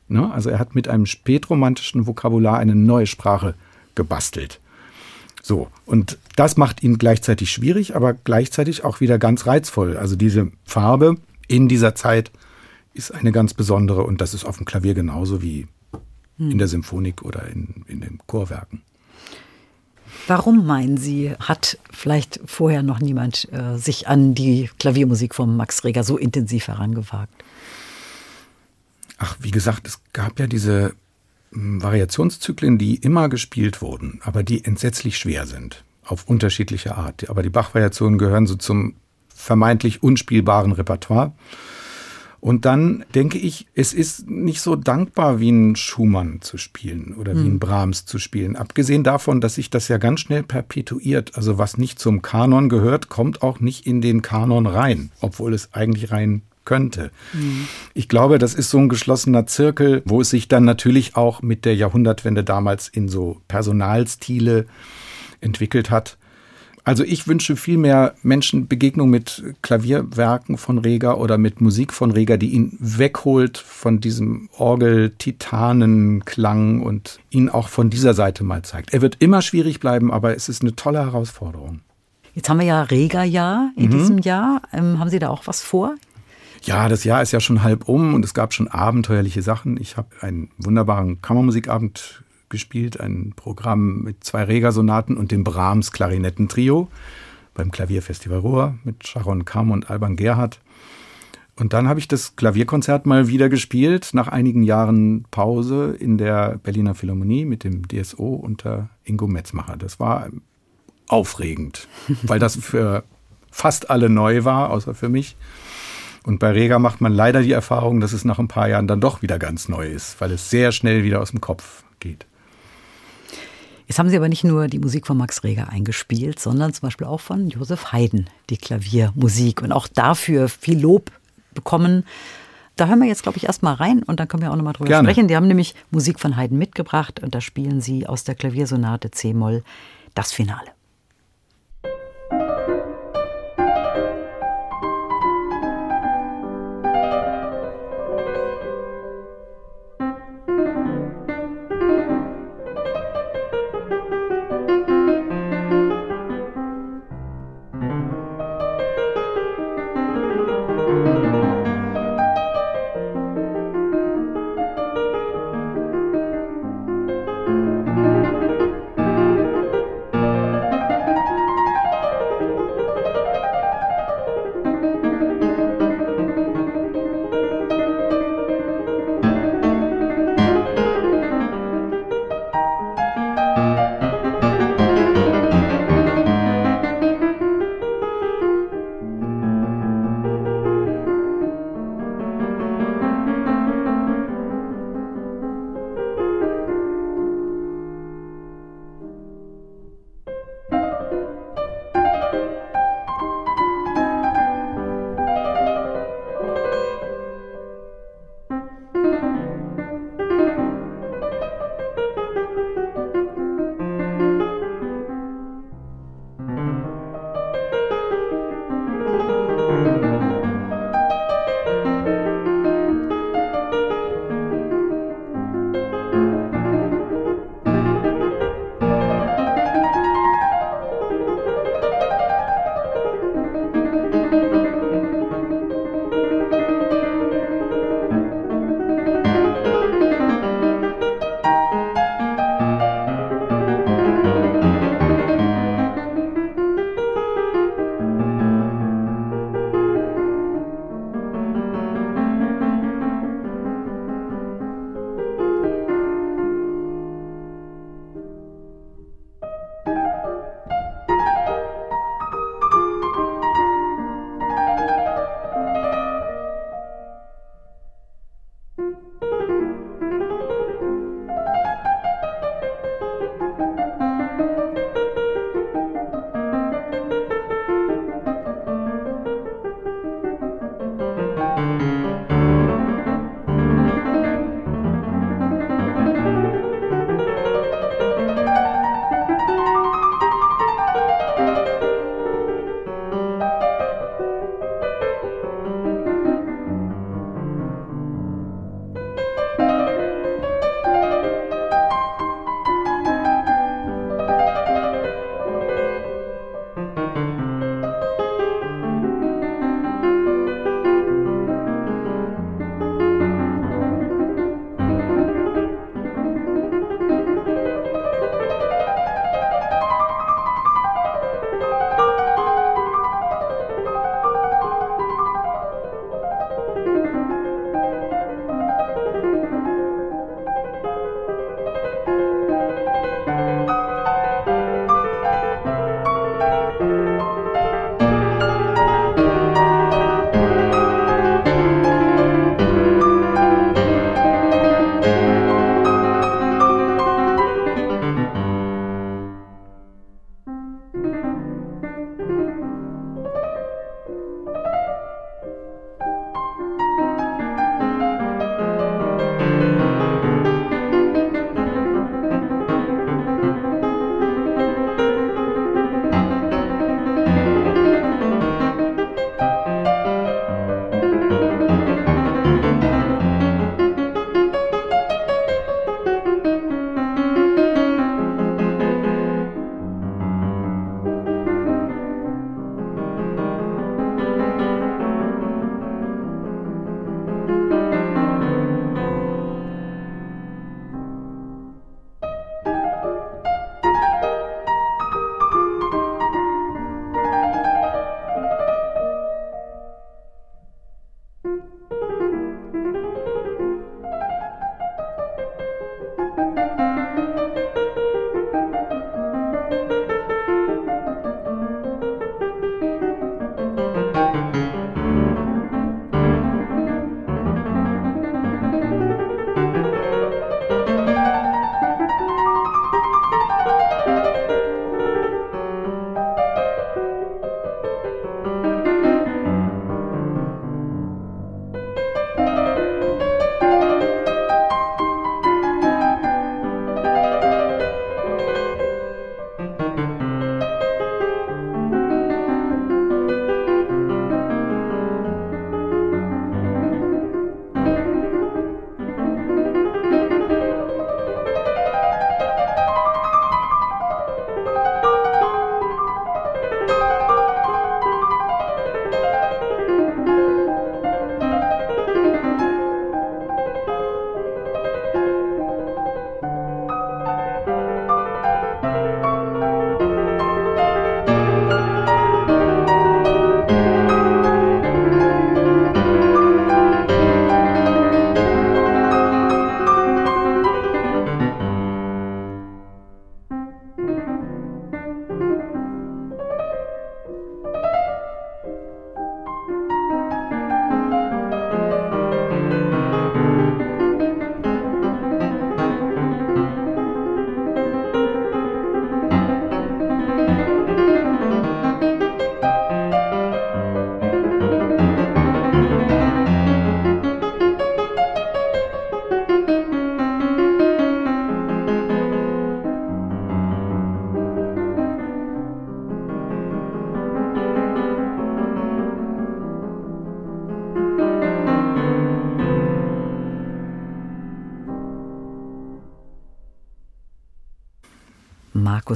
Ne? Also er hat mit einem spätromantischen Vokabular eine neue Sprache gebastelt. So, und das macht ihn gleichzeitig schwierig, aber gleichzeitig auch wieder ganz reizvoll. Also diese Farbe in dieser Zeit ist eine ganz besondere und das ist auf dem Klavier genauso wie in der Symphonik oder in, in den Chorwerken. Warum meinen Sie, hat vielleicht vorher noch niemand äh, sich an die Klaviermusik von Max Reger so intensiv herangewagt? Ach, wie gesagt, es gab ja diese hm, Variationszyklen, die immer gespielt wurden, aber die entsetzlich schwer sind, auf unterschiedliche Art. Aber die Bach-Variationen gehören so zum vermeintlich unspielbaren Repertoire. Und dann denke ich, es ist nicht so dankbar, wie ein Schumann zu spielen oder wie ein hm. Brahms zu spielen. Abgesehen davon, dass sich das ja ganz schnell perpetuiert. Also was nicht zum Kanon gehört, kommt auch nicht in den Kanon rein, obwohl es eigentlich rein könnte. Mhm. Ich glaube, das ist so ein geschlossener Zirkel, wo es sich dann natürlich auch mit der Jahrhundertwende damals in so Personalstile entwickelt hat. Also ich wünsche viel mehr Menschen Begegnung mit Klavierwerken von Reger oder mit Musik von Reger, die ihn wegholt von diesem Orgel-Titanen-Klang und ihn auch von dieser Seite mal zeigt. Er wird immer schwierig bleiben, aber es ist eine tolle Herausforderung. Jetzt haben wir ja Reger-Jahr in mhm. diesem Jahr. Ähm, haben Sie da auch was vor? Ja, das Jahr ist ja schon halb um und es gab schon abenteuerliche Sachen. Ich habe einen wunderbaren Kammermusikabend gespielt, ein Programm mit zwei Regersonaten und dem Brahms Klarinettentrio beim Klavierfestival Ruhr mit Sharon Kamm und Alban Gerhardt. Und dann habe ich das Klavierkonzert mal wieder gespielt, nach einigen Jahren Pause in der Berliner Philharmonie mit dem DSO unter Ingo Metzmacher. Das war aufregend, weil das für fast alle neu war, außer für mich. Und bei Rega macht man leider die Erfahrung, dass es nach ein paar Jahren dann doch wieder ganz neu ist, weil es sehr schnell wieder aus dem Kopf geht. Jetzt haben Sie aber nicht nur die Musik von Max Reger eingespielt, sondern zum Beispiel auch von Josef Haydn, die Klaviermusik. Und auch dafür viel Lob bekommen. Da hören wir jetzt, glaube ich, erstmal rein und dann können wir auch nochmal drüber Gerne. sprechen. Die haben nämlich Musik von Haydn mitgebracht und da spielen sie aus der Klaviersonate C-Moll das Finale.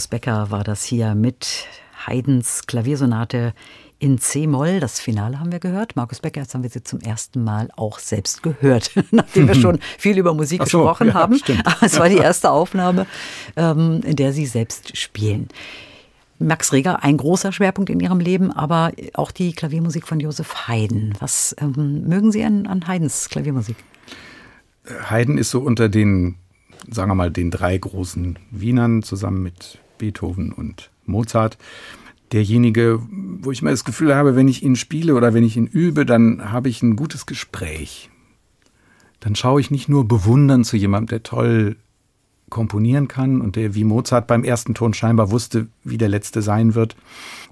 Markus Becker war das hier mit Haydns Klaviersonate in C-Moll. Das Finale haben wir gehört. Markus Becker, jetzt haben wir sie zum ersten Mal auch selbst gehört, nachdem wir schon viel über Musik so, gesprochen ja, haben. Stimmt. Aber es war die erste Aufnahme, ähm, in der Sie selbst spielen. Max Reger, ein großer Schwerpunkt in Ihrem Leben, aber auch die Klaviermusik von Josef Haydn. Was ähm, mögen Sie an, an Haydns Klaviermusik? Haydn ist so unter den, sagen wir mal, den drei großen Wienern zusammen mit Beethoven und Mozart derjenige, wo ich mal das Gefühl habe, wenn ich ihn spiele oder wenn ich ihn übe, dann habe ich ein gutes Gespräch. Dann schaue ich nicht nur bewundern zu jemandem, der toll komponieren kann und der wie Mozart beim ersten Ton scheinbar wusste, wie der letzte sein wird.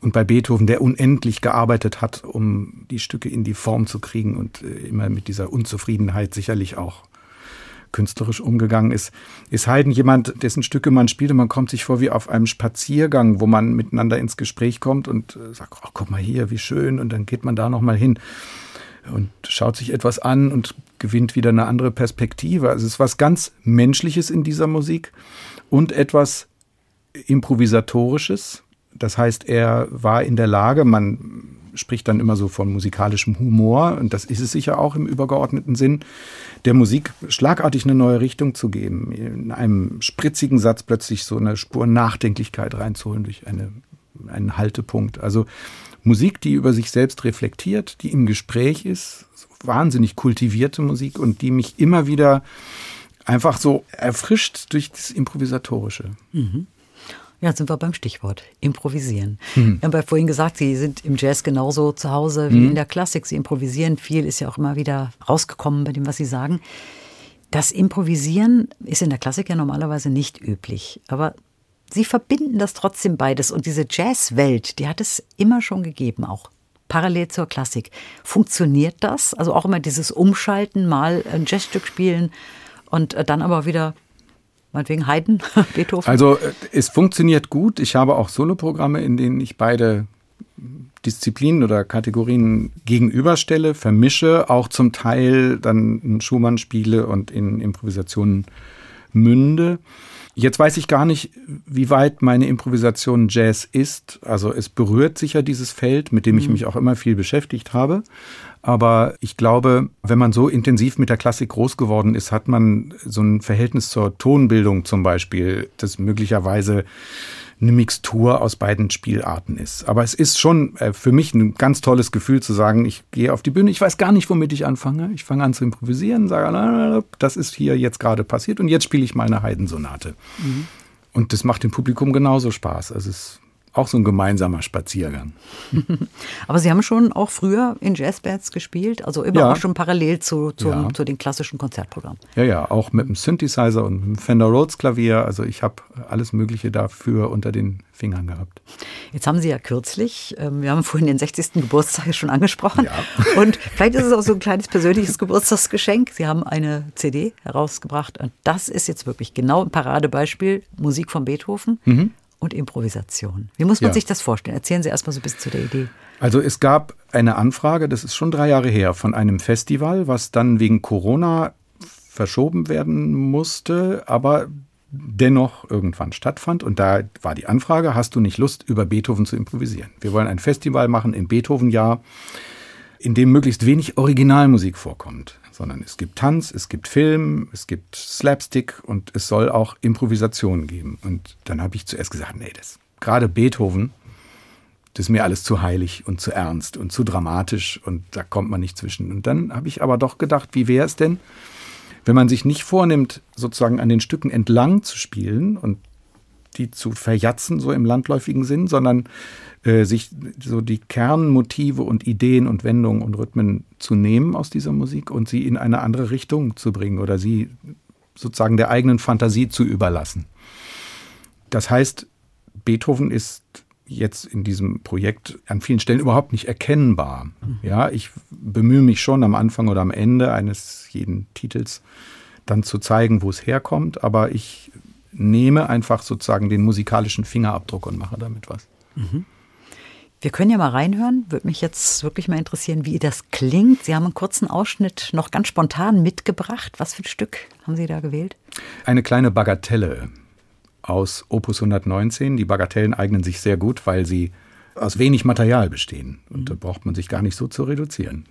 Und bei Beethoven, der unendlich gearbeitet hat, um die Stücke in die Form zu kriegen und äh, immer mit dieser Unzufriedenheit sicherlich auch künstlerisch umgegangen ist, ist Haydn jemand, dessen Stücke man spielt und man kommt sich vor wie auf einem Spaziergang, wo man miteinander ins Gespräch kommt und äh, sagt, oh, guck mal hier, wie schön und dann geht man da nochmal hin und schaut sich etwas an und gewinnt wieder eine andere Perspektive. Also es ist was ganz Menschliches in dieser Musik und etwas Improvisatorisches. Das heißt, er war in der Lage, man spricht dann immer so von musikalischem Humor, und das ist es sicher auch im übergeordneten Sinn, der Musik schlagartig eine neue Richtung zu geben, in einem spritzigen Satz plötzlich so eine Spur Nachdenklichkeit reinzuholen durch eine, einen Haltepunkt. Also Musik, die über sich selbst reflektiert, die im Gespräch ist, wahnsinnig kultivierte Musik und die mich immer wieder einfach so erfrischt durch das Improvisatorische. Mhm. Ja, jetzt sind wir beim Stichwort Improvisieren. Mhm. Wir haben ja vorhin gesagt, Sie sind im Jazz genauso zu Hause wie mhm. in der Klassik. Sie improvisieren viel, ist ja auch immer wieder rausgekommen bei dem, was Sie sagen. Das Improvisieren ist in der Klassik ja normalerweise nicht üblich. Aber Sie verbinden das trotzdem beides. Und diese Jazzwelt, die hat es immer schon gegeben, auch parallel zur Klassik. Funktioniert das? Also auch immer dieses Umschalten, mal ein Jazzstück spielen und dann aber wieder Meinetwegen Haydn, Beethoven? Also äh, es funktioniert gut. Ich habe auch Soloprogramme, in denen ich beide Disziplinen oder Kategorien gegenüberstelle, vermische, auch zum Teil dann in Schumann spiele und in Improvisationen münde. Jetzt weiß ich gar nicht, wie weit meine Improvisation Jazz ist. Also es berührt sicher dieses Feld, mit dem ich mhm. mich auch immer viel beschäftigt habe. Aber ich glaube, wenn man so intensiv mit der Klassik groß geworden ist, hat man so ein Verhältnis zur Tonbildung zum Beispiel, das möglicherweise eine Mixtur aus beiden Spielarten ist. Aber es ist schon äh, für mich ein ganz tolles Gefühl zu sagen, ich gehe auf die Bühne, ich weiß gar nicht, womit ich anfange. Ich fange an zu improvisieren, sage, das ist hier jetzt gerade passiert und jetzt spiele ich meine Heidensonate. Mhm. Und das macht dem Publikum genauso Spaß. Also es auch so ein gemeinsamer Spaziergang. Aber Sie haben schon auch früher in Jazzbands gespielt, also immer ja. auch schon parallel zu, zu, ja. zu den klassischen Konzertprogrammen. Ja, ja, auch mit dem Synthesizer und dem Fender Rhodes Klavier. Also ich habe alles Mögliche dafür unter den Fingern gehabt. Jetzt haben Sie ja kürzlich, ähm, wir haben vorhin den 60. Geburtstag schon angesprochen. Ja. Und vielleicht ist es auch so ein kleines persönliches Geburtstagsgeschenk. Sie haben eine CD herausgebracht und das ist jetzt wirklich genau ein Paradebeispiel Musik von Beethoven. Mhm und Improvisation. Wie muss man ja. sich das vorstellen? Erzählen Sie erstmal so ein bisschen zu der Idee. Also es gab eine Anfrage, das ist schon drei Jahre her, von einem Festival, was dann wegen Corona verschoben werden musste, aber dennoch irgendwann stattfand. Und da war die Anfrage, hast du nicht Lust, über Beethoven zu improvisieren? Wir wollen ein Festival machen im Beethoven-Jahr, in dem möglichst wenig Originalmusik vorkommt sondern es gibt Tanz, es gibt Film, es gibt Slapstick und es soll auch Improvisation geben. Und dann habe ich zuerst gesagt, nee, das gerade Beethoven, das ist mir alles zu heilig und zu ernst und zu dramatisch und da kommt man nicht zwischen. Und dann habe ich aber doch gedacht, wie wäre es denn, wenn man sich nicht vornimmt, sozusagen an den Stücken entlang zu spielen und die zu verjatzen, so im landläufigen Sinn, sondern äh, sich so die Kernmotive und Ideen und Wendungen und Rhythmen zu nehmen aus dieser Musik und sie in eine andere Richtung zu bringen oder sie sozusagen der eigenen Fantasie zu überlassen. Das heißt, Beethoven ist jetzt in diesem Projekt an vielen Stellen überhaupt nicht erkennbar. Mhm. Ja, ich bemühe mich schon am Anfang oder am Ende eines jeden Titels dann zu zeigen, wo es herkommt, aber ich nehme einfach sozusagen den musikalischen Fingerabdruck und mache damit was. Mhm. Wir können ja mal reinhören. Würde mich jetzt wirklich mal interessieren, wie das klingt. Sie haben einen kurzen Ausschnitt noch ganz spontan mitgebracht. Was für ein Stück haben Sie da gewählt? Eine kleine Bagatelle aus Opus 119. Die Bagatellen eignen sich sehr gut, weil sie aus wenig Material bestehen. Und da braucht man sich gar nicht so zu reduzieren.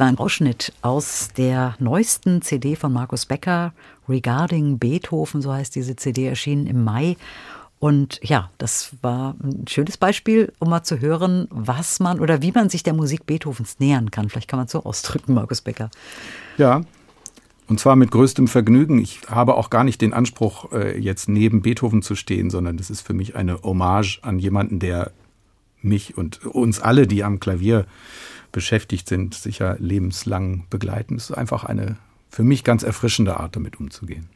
War ein Ausschnitt aus der neuesten CD von Markus Becker, Regarding Beethoven, so heißt diese CD, erschienen im Mai. Und ja, das war ein schönes Beispiel, um mal zu hören, was man oder wie man sich der Musik Beethovens nähern kann. Vielleicht kann man es so ausdrücken, Markus Becker. Ja, und zwar mit größtem Vergnügen. Ich habe auch gar nicht den Anspruch, äh, jetzt neben Beethoven zu stehen, sondern das ist für mich eine Hommage an jemanden, der mich und uns alle, die am Klavier beschäftigt sind, sicher lebenslang begleiten. Es ist einfach eine für mich ganz erfrischende Art, damit umzugehen.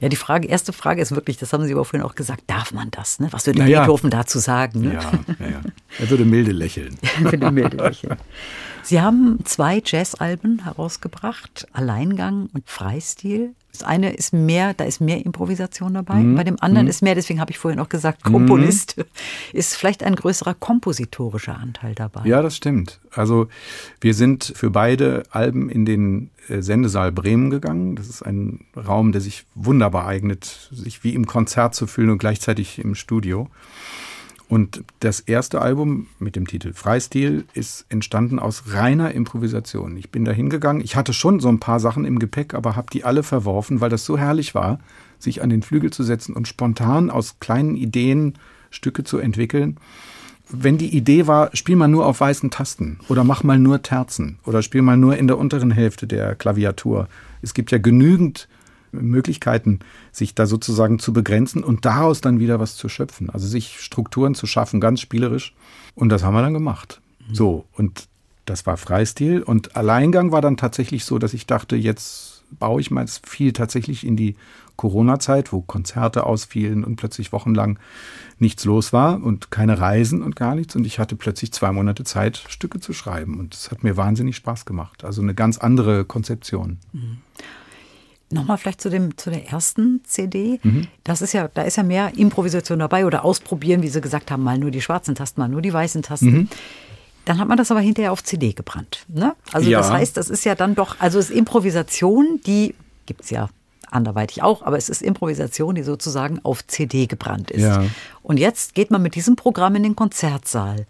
Ja, die Frage, erste Frage ist wirklich, das haben Sie aber vorhin auch gesagt, darf man das? Ne? Was würde naja. Beethoven dazu sagen? Ne? Ja, ja, ja, er würde milde lächeln. er würde milde lächeln. Sie haben zwei Jazzalben herausgebracht, Alleingang und Freistil. Das eine ist mehr, da ist mehr Improvisation dabei. Mhm. Bei dem anderen mhm. ist mehr, deswegen habe ich vorhin auch gesagt, Komponist, mhm. ist vielleicht ein größerer kompositorischer Anteil dabei. Ja, das stimmt. Also wir sind für beide Alben in den äh, Sendesaal Bremen gegangen. Das ist ein Raum, der sich wunderbar eignet, sich wie im Konzert zu fühlen und gleichzeitig im Studio. Und das erste Album mit dem Titel Freistil ist entstanden aus reiner Improvisation. Ich bin da hingegangen. Ich hatte schon so ein paar Sachen im Gepäck, aber habe die alle verworfen, weil das so herrlich war, sich an den Flügel zu setzen und spontan aus kleinen Ideen Stücke zu entwickeln. Wenn die Idee war, spiel mal nur auf weißen Tasten oder mach mal nur Terzen oder spiel mal nur in der unteren Hälfte der Klaviatur. Es gibt ja genügend Möglichkeiten, sich da sozusagen zu begrenzen und daraus dann wieder was zu schöpfen. Also sich Strukturen zu schaffen, ganz spielerisch. Und das haben wir dann gemacht. Mhm. So, und das war Freistil. Und Alleingang war dann tatsächlich so, dass ich dachte, jetzt baue ich mal viel tatsächlich in die Corona-Zeit, wo Konzerte ausfielen und plötzlich wochenlang nichts los war und keine Reisen und gar nichts. Und ich hatte plötzlich zwei Monate Zeit, Stücke zu schreiben. Und es hat mir wahnsinnig Spaß gemacht. Also eine ganz andere Konzeption. Mhm. Nochmal vielleicht zu, dem, zu der ersten CD. Mhm. Das ist ja, da ist ja mehr Improvisation dabei oder ausprobieren, wie Sie gesagt haben, mal nur die schwarzen Tasten, mal nur die weißen Tasten. Mhm. Dann hat man das aber hinterher auf CD gebrannt. Ne? Also ja. das heißt, das ist ja dann doch, also es ist Improvisation, die gibt es ja anderweitig auch, aber es ist Improvisation, die sozusagen auf CD gebrannt ist. Ja. Und jetzt geht man mit diesem Programm in den Konzertsaal.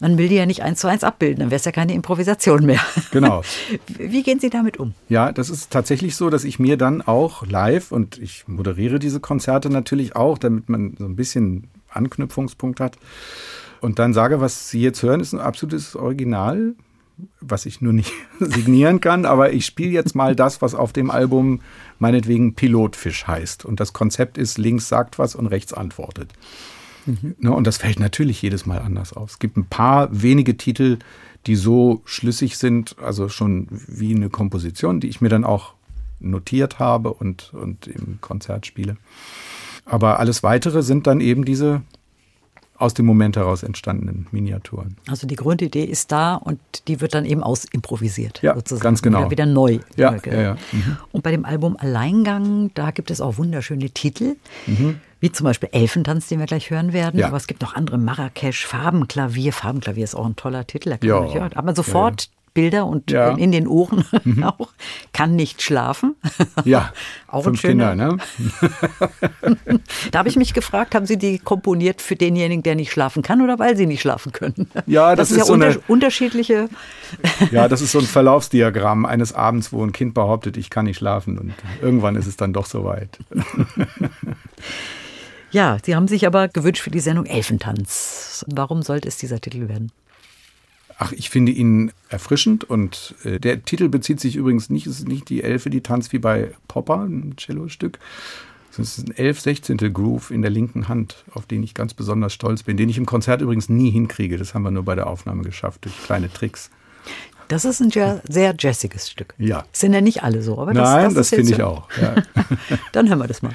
Man will die ja nicht eins zu eins abbilden, dann wäre es ja keine Improvisation mehr. Genau. Wie gehen Sie damit um? Ja, das ist tatsächlich so, dass ich mir dann auch live und ich moderiere diese Konzerte natürlich auch, damit man so ein bisschen Anknüpfungspunkt hat. Und dann sage, was Sie jetzt hören, ist ein absolutes Original, was ich nur nicht signieren kann, aber ich spiele jetzt mal das, was auf dem Album meinetwegen Pilotfisch heißt. Und das Konzept ist, links sagt was und rechts antwortet. Mhm. Ne, und das fällt natürlich jedes Mal anders auf. Es gibt ein paar wenige Titel, die so schlüssig sind, also schon wie eine Komposition, die ich mir dann auch notiert habe und, und im Konzert spiele. Aber alles weitere sind dann eben diese aus dem Moment heraus entstandenen Miniaturen. Also die Grundidee ist da und die wird dann eben ausimprovisiert. Ja, sozusagen. ganz genau. Wieder, wieder neu. Ja, ja, ja. Mhm. Und bei dem Album Alleingang, da gibt es auch wunderschöne Titel. Mhm. Wie zum Beispiel Elfentanz, den wir gleich hören werden. Ja. Aber es gibt noch andere. Marrakesch, Farbenklavier. Farbenklavier ist auch ein toller Titel. Da kann ja. man, ja, man sofort Bilder und ja. in den Ohren mhm. auch. Kann nicht schlafen. Ja, auch fünf schöner. Kinder, ne? da habe ich mich gefragt, haben Sie die komponiert für denjenigen, der nicht schlafen kann oder weil Sie nicht schlafen können? Ja, das, das ist, ist ja so unter eine, unterschiedliche. ja, das ist so ein Verlaufsdiagramm eines Abends, wo ein Kind behauptet, ich kann nicht schlafen und irgendwann ist es dann doch soweit. Ja, Sie haben sich aber gewünscht für die Sendung Elfentanz. Warum sollte es dieser Titel werden? Ach, ich finde ihn erfrischend und äh, der Titel bezieht sich übrigens nicht, es ist nicht die Elfe, die tanzt wie bei Popper, ein Cello-Stück. Es ist ein 11 16 Groove in der linken Hand, auf den ich ganz besonders stolz bin, den ich im Konzert übrigens nie hinkriege. Das haben wir nur bei der Aufnahme geschafft, durch kleine Tricks. Das ist ein sehr jazziges Stück. Ja. Sind ja nicht alle so, aber das, Nein, das, das finde ich auch. Ja. Dann hören wir das mal.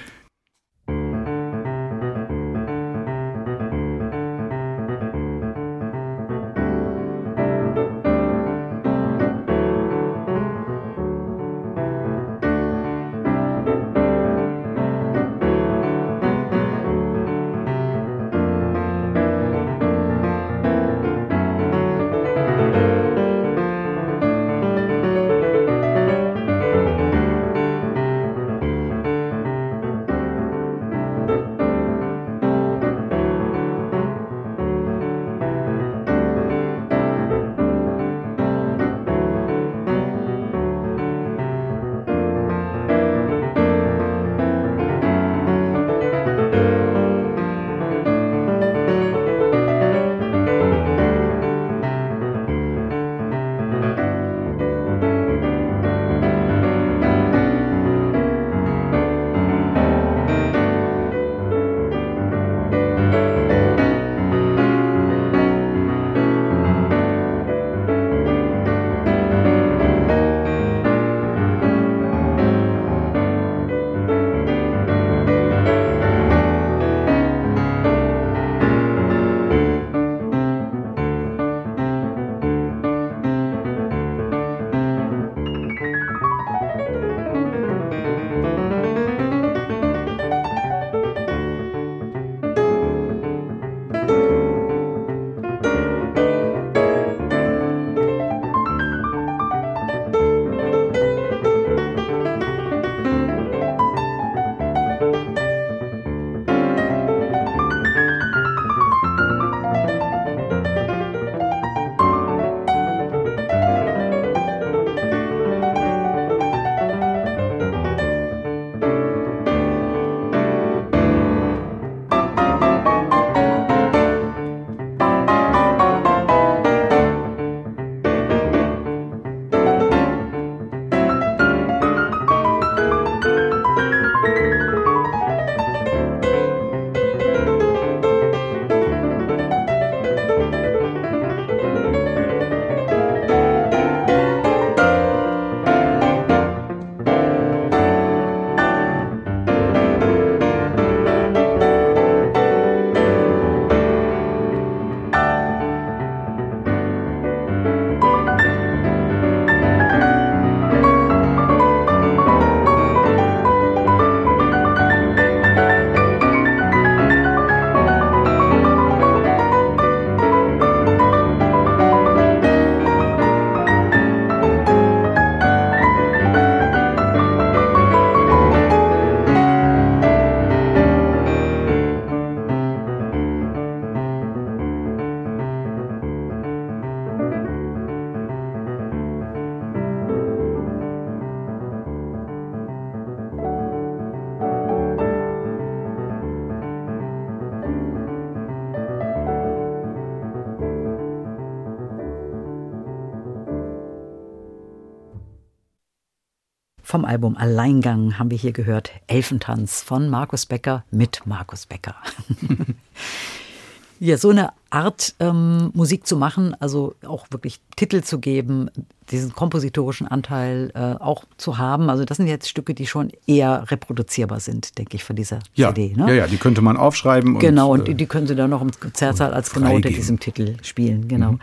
Album Alleingang haben wir hier gehört Elfentanz von Markus Becker mit Markus Becker. ja, so eine Art ähm, Musik zu machen, also auch wirklich Titel zu geben, diesen kompositorischen Anteil äh, auch zu haben. Also das sind jetzt Stücke, die schon eher reproduzierbar sind, denke ich, von dieser ja, CD. Ne? Ja, ja, die könnte man aufschreiben. Genau, und, und die, die können Sie dann noch im Konzertsaal als genau unter diesem Titel spielen. Genau. Mhm.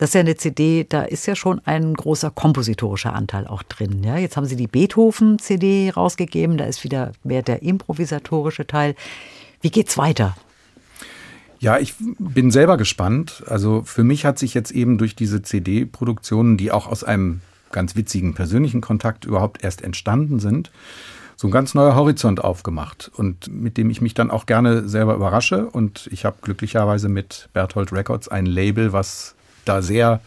Das ist ja eine CD, da ist ja schon ein großer kompositorischer Anteil auch drin. Ja, jetzt haben Sie die Beethoven-CD rausgegeben, da ist wieder mehr der improvisatorische Teil. Wie geht's weiter? Ja, ich bin selber gespannt. Also für mich hat sich jetzt eben durch diese CD-Produktionen, die auch aus einem ganz witzigen persönlichen Kontakt überhaupt erst entstanden sind, so ein ganz neuer Horizont aufgemacht und mit dem ich mich dann auch gerne selber überrasche. Und ich habe glücklicherweise mit Berthold Records ein Label, was da sehr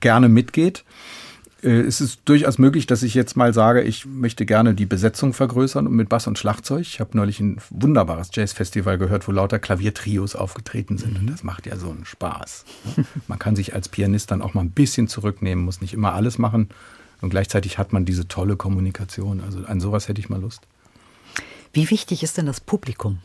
gerne mitgeht. Äh, es ist durchaus möglich, dass ich jetzt mal sage, ich möchte gerne die Besetzung vergrößern und mit Bass und Schlagzeug. Ich habe neulich ein wunderbares Jazzfestival gehört, wo lauter Klaviertrios aufgetreten sind. Und das macht ja so einen Spaß. Man kann sich als Pianist dann auch mal ein bisschen zurücknehmen, muss nicht immer alles machen. Und gleichzeitig hat man diese tolle Kommunikation. Also an sowas hätte ich mal Lust. Wie wichtig ist denn das Publikum?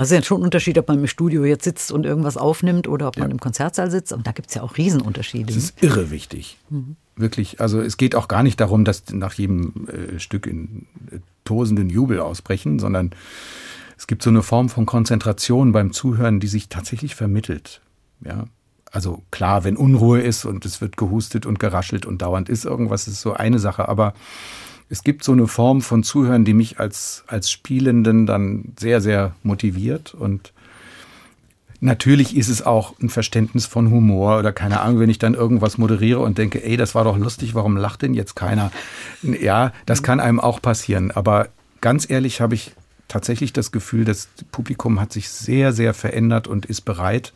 Also ist ja schon ein Unterschied, ob man im Studio jetzt sitzt und irgendwas aufnimmt oder ob man ja. im Konzertsaal sitzt. Und da gibt es ja auch Riesenunterschiede. Das ist irre wichtig. Mhm. Wirklich. Also es geht auch gar nicht darum, dass nach jedem äh, Stück in äh, tosenden Jubel ausbrechen, sondern es gibt so eine Form von Konzentration beim Zuhören, die sich tatsächlich vermittelt. Ja. Also klar, wenn Unruhe ist und es wird gehustet und geraschelt und dauernd ist irgendwas, ist so eine Sache. Aber es gibt so eine Form von Zuhören, die mich als, als Spielenden dann sehr, sehr motiviert. Und natürlich ist es auch ein Verständnis von Humor oder keine Ahnung, wenn ich dann irgendwas moderiere und denke, ey, das war doch lustig, warum lacht denn jetzt keiner? Ja, das kann einem auch passieren. Aber ganz ehrlich habe ich tatsächlich das Gefühl, das Publikum hat sich sehr, sehr verändert und ist bereit,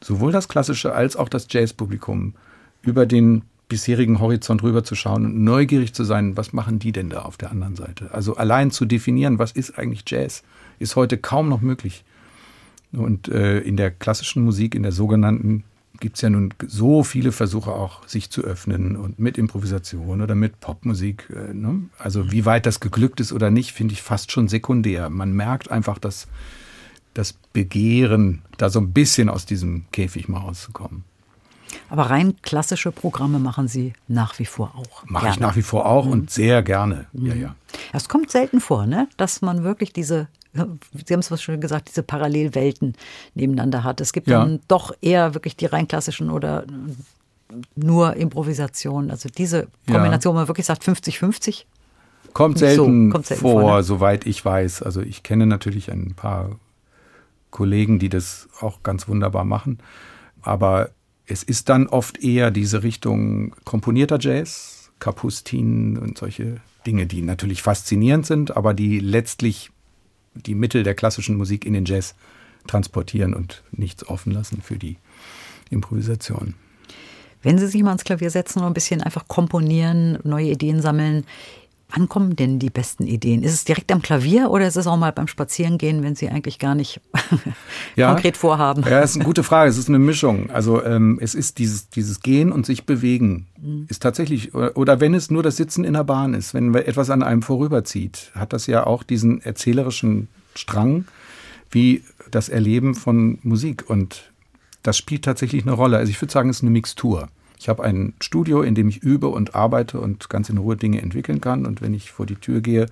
sowohl das klassische als auch das Jazzpublikum über den bisherigen Horizont rüberzuschauen und neugierig zu sein, was machen die denn da auf der anderen Seite? Also allein zu definieren, was ist eigentlich Jazz, ist heute kaum noch möglich. Und äh, in der klassischen Musik, in der sogenannten, gibt es ja nun so viele Versuche auch, sich zu öffnen und mit Improvisation oder mit Popmusik. Äh, ne? Also wie weit das geglückt ist oder nicht, finde ich fast schon sekundär. Man merkt einfach, dass das Begehren, da so ein bisschen aus diesem Käfig mal rauszukommen. Aber rein klassische Programme machen Sie nach wie vor auch. Mache ich nach wie vor auch mhm. und sehr gerne. Mhm. Ja, ja. Es kommt selten vor, ne? dass man wirklich diese Sie haben es schon gesagt, diese Parallelwelten nebeneinander hat. Es gibt ja. dann doch eher wirklich die rein klassischen oder nur Improvisation. Also diese Kombination, ja. wo man wirklich sagt 50-50. Kommt selten, so, kommt selten vor, vor ne? soweit ich weiß. Also ich kenne natürlich ein paar Kollegen, die das auch ganz wunderbar machen. Aber es ist dann oft eher diese Richtung komponierter Jazz, Kapustin und solche Dinge, die natürlich faszinierend sind, aber die letztlich die Mittel der klassischen Musik in den Jazz transportieren und nichts offen lassen für die Improvisation. Wenn Sie sich mal ans Klavier setzen und ein bisschen einfach komponieren, neue Ideen sammeln, Wann kommen denn die besten Ideen? Ist es direkt am Klavier oder ist es auch mal beim Spazierengehen, wenn Sie eigentlich gar nicht ja, konkret vorhaben? Ja, das ist eine gute Frage. Es ist eine Mischung. Also ähm, es ist dieses, dieses Gehen und sich bewegen. Mhm. Ist tatsächlich, oder wenn es nur das Sitzen in der Bahn ist, wenn etwas an einem vorüberzieht, hat das ja auch diesen erzählerischen Strang wie das Erleben von Musik. Und das spielt tatsächlich eine Rolle. Also ich würde sagen, es ist eine Mixtur. Ich habe ein Studio, in dem ich übe und arbeite und ganz in Ruhe Dinge entwickeln kann. Und wenn ich vor die Tür gehe,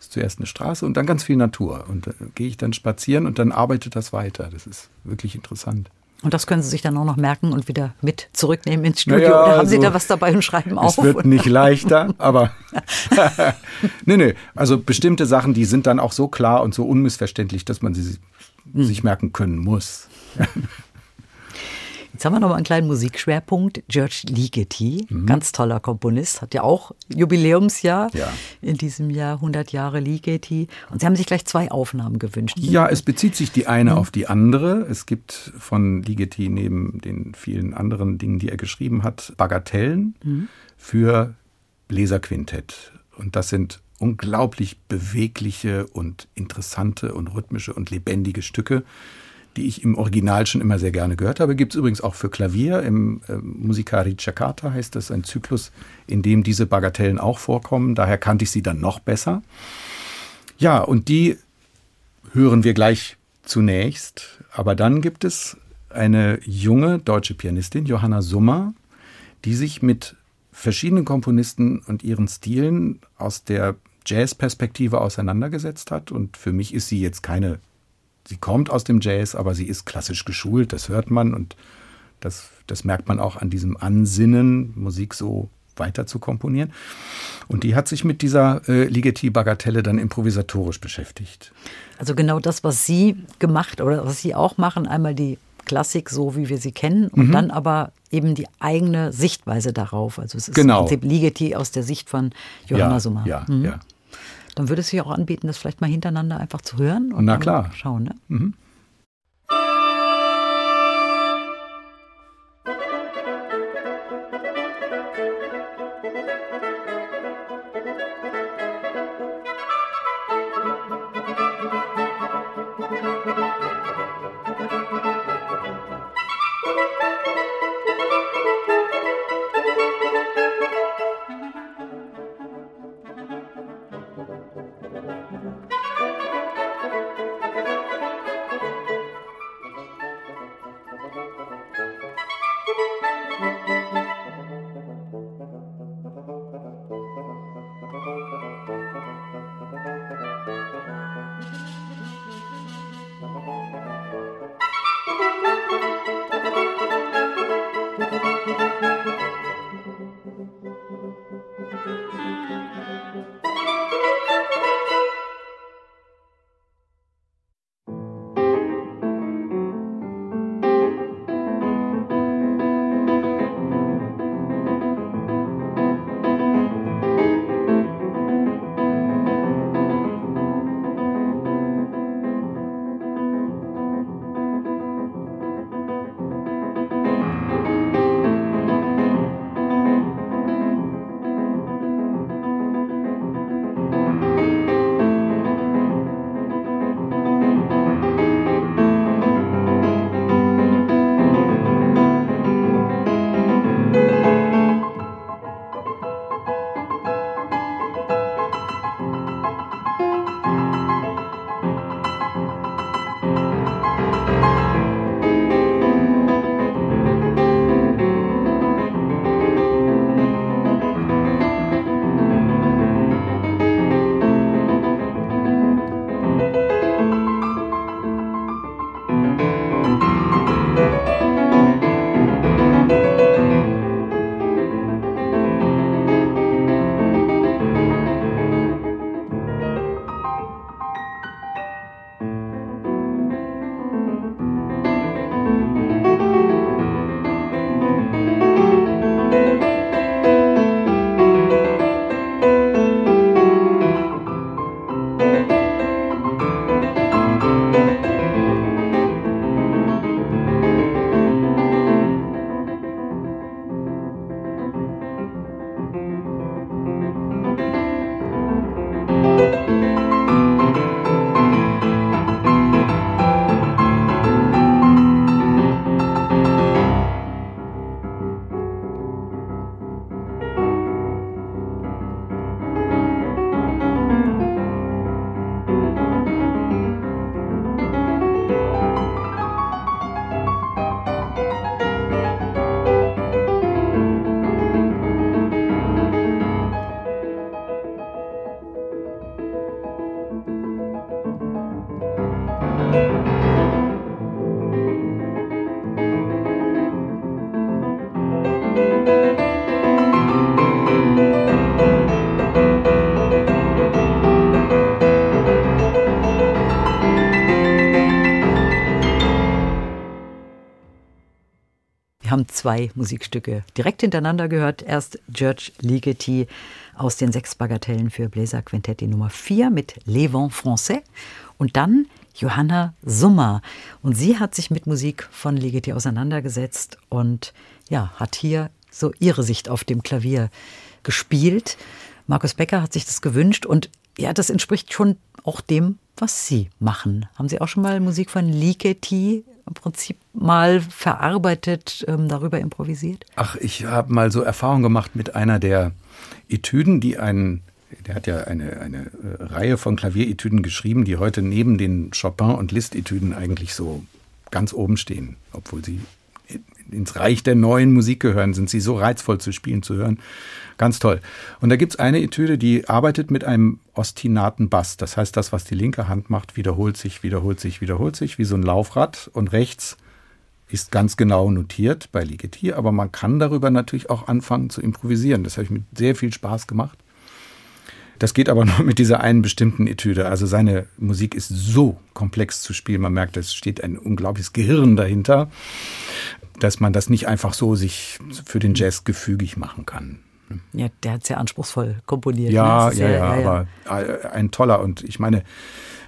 ist zuerst eine Straße und dann ganz viel Natur. Und da gehe ich dann spazieren und dann arbeitet das weiter. Das ist wirklich interessant. Und das können Sie sich dann auch noch merken und wieder mit zurücknehmen ins Studio. Naja, Oder haben also, Sie da was dabei und schreiben auf? Es wird nicht leichter, aber nee, nee. Also bestimmte Sachen, die sind dann auch so klar und so unmissverständlich, dass man sie sich merken können muss. Jetzt haben wir noch mal einen kleinen Musikschwerpunkt. George Ligeti, mhm. ganz toller Komponist, hat ja auch Jubiläumsjahr. Ja. In diesem Jahr 100 Jahre Ligeti. Und Sie haben sich gleich zwei Aufnahmen gewünscht. Ja, es bezieht sich die eine mhm. auf die andere. Es gibt von Ligeti neben den vielen anderen Dingen, die er geschrieben hat, Bagatellen mhm. für Bläserquintett. Und das sind unglaublich bewegliche und interessante und rhythmische und lebendige Stücke die ich im Original schon immer sehr gerne gehört habe. Gibt es übrigens auch für Klavier. Im äh, Musicari Jakarta heißt das ein Zyklus, in dem diese Bagatellen auch vorkommen. Daher kannte ich sie dann noch besser. Ja, und die hören wir gleich zunächst. Aber dann gibt es eine junge deutsche Pianistin, Johanna Summer, die sich mit verschiedenen Komponisten und ihren Stilen aus der Jazz-Perspektive auseinandergesetzt hat. Und für mich ist sie jetzt keine, sie kommt aus dem Jazz, aber sie ist klassisch geschult, das hört man und das, das merkt man auch an diesem Ansinnen, Musik so weiter zu komponieren. Und die hat sich mit dieser äh, Ligeti-Bagatelle dann improvisatorisch beschäftigt. Also genau das, was Sie gemacht oder was Sie auch machen, einmal die Klassik so, wie wir sie kennen, und mhm. dann aber eben die eigene Sichtweise darauf. Also es ist genau. im Prinzip Ligeti aus der Sicht von Johanna ja, Summer. Ja, mhm. ja. Dann würde es sich auch anbieten, das vielleicht mal hintereinander einfach zu hören und Na klar. schauen. Ne? Mhm. Zwei Musikstücke direkt hintereinander gehört. Erst George Ligeti aus den sechs Bagatellen für Bläser Quintetti Nummer 4 mit Les Vents Français und dann Johanna Summer. Und sie hat sich mit Musik von Ligeti auseinandergesetzt und ja, hat hier so ihre Sicht auf dem Klavier gespielt. Markus Becker hat sich das gewünscht und Ja, das entspricht schon auch dem, was Sie machen. Haben Sie auch schon mal Musik von Ligeti im Prinzip mal verarbeitet, ähm, darüber improvisiert? Ach, ich habe mal so Erfahrung gemacht mit einer der Etüden, die einen der hat ja eine, eine äh, Reihe von Klavieretüden geschrieben, die heute neben den Chopin- und Liszt-Etüden eigentlich so ganz oben stehen, obwohl sie ins Reich der neuen Musik gehören, sind sie so reizvoll zu spielen, zu hören. Ganz toll. Und da gibt's eine Etüde, die arbeitet mit einem ostinaten Bass. Das heißt, das, was die linke Hand macht, wiederholt sich, wiederholt sich, wiederholt sich, wie so ein Laufrad. Und rechts ist ganz genau notiert bei Ligeti, aber man kann darüber natürlich auch anfangen zu improvisieren. Das habe ich mit sehr viel Spaß gemacht. Das geht aber nur mit dieser einen bestimmten Etüde. Also seine Musik ist so komplex zu spielen. Man merkt, es steht ein unglaubliches Gehirn dahinter, dass man das nicht einfach so sich für den Jazz gefügig machen kann. Ja, der hat sehr anspruchsvoll komponiert. Ja, ne? ja, sehr, ja, aber ein toller. Und ich meine,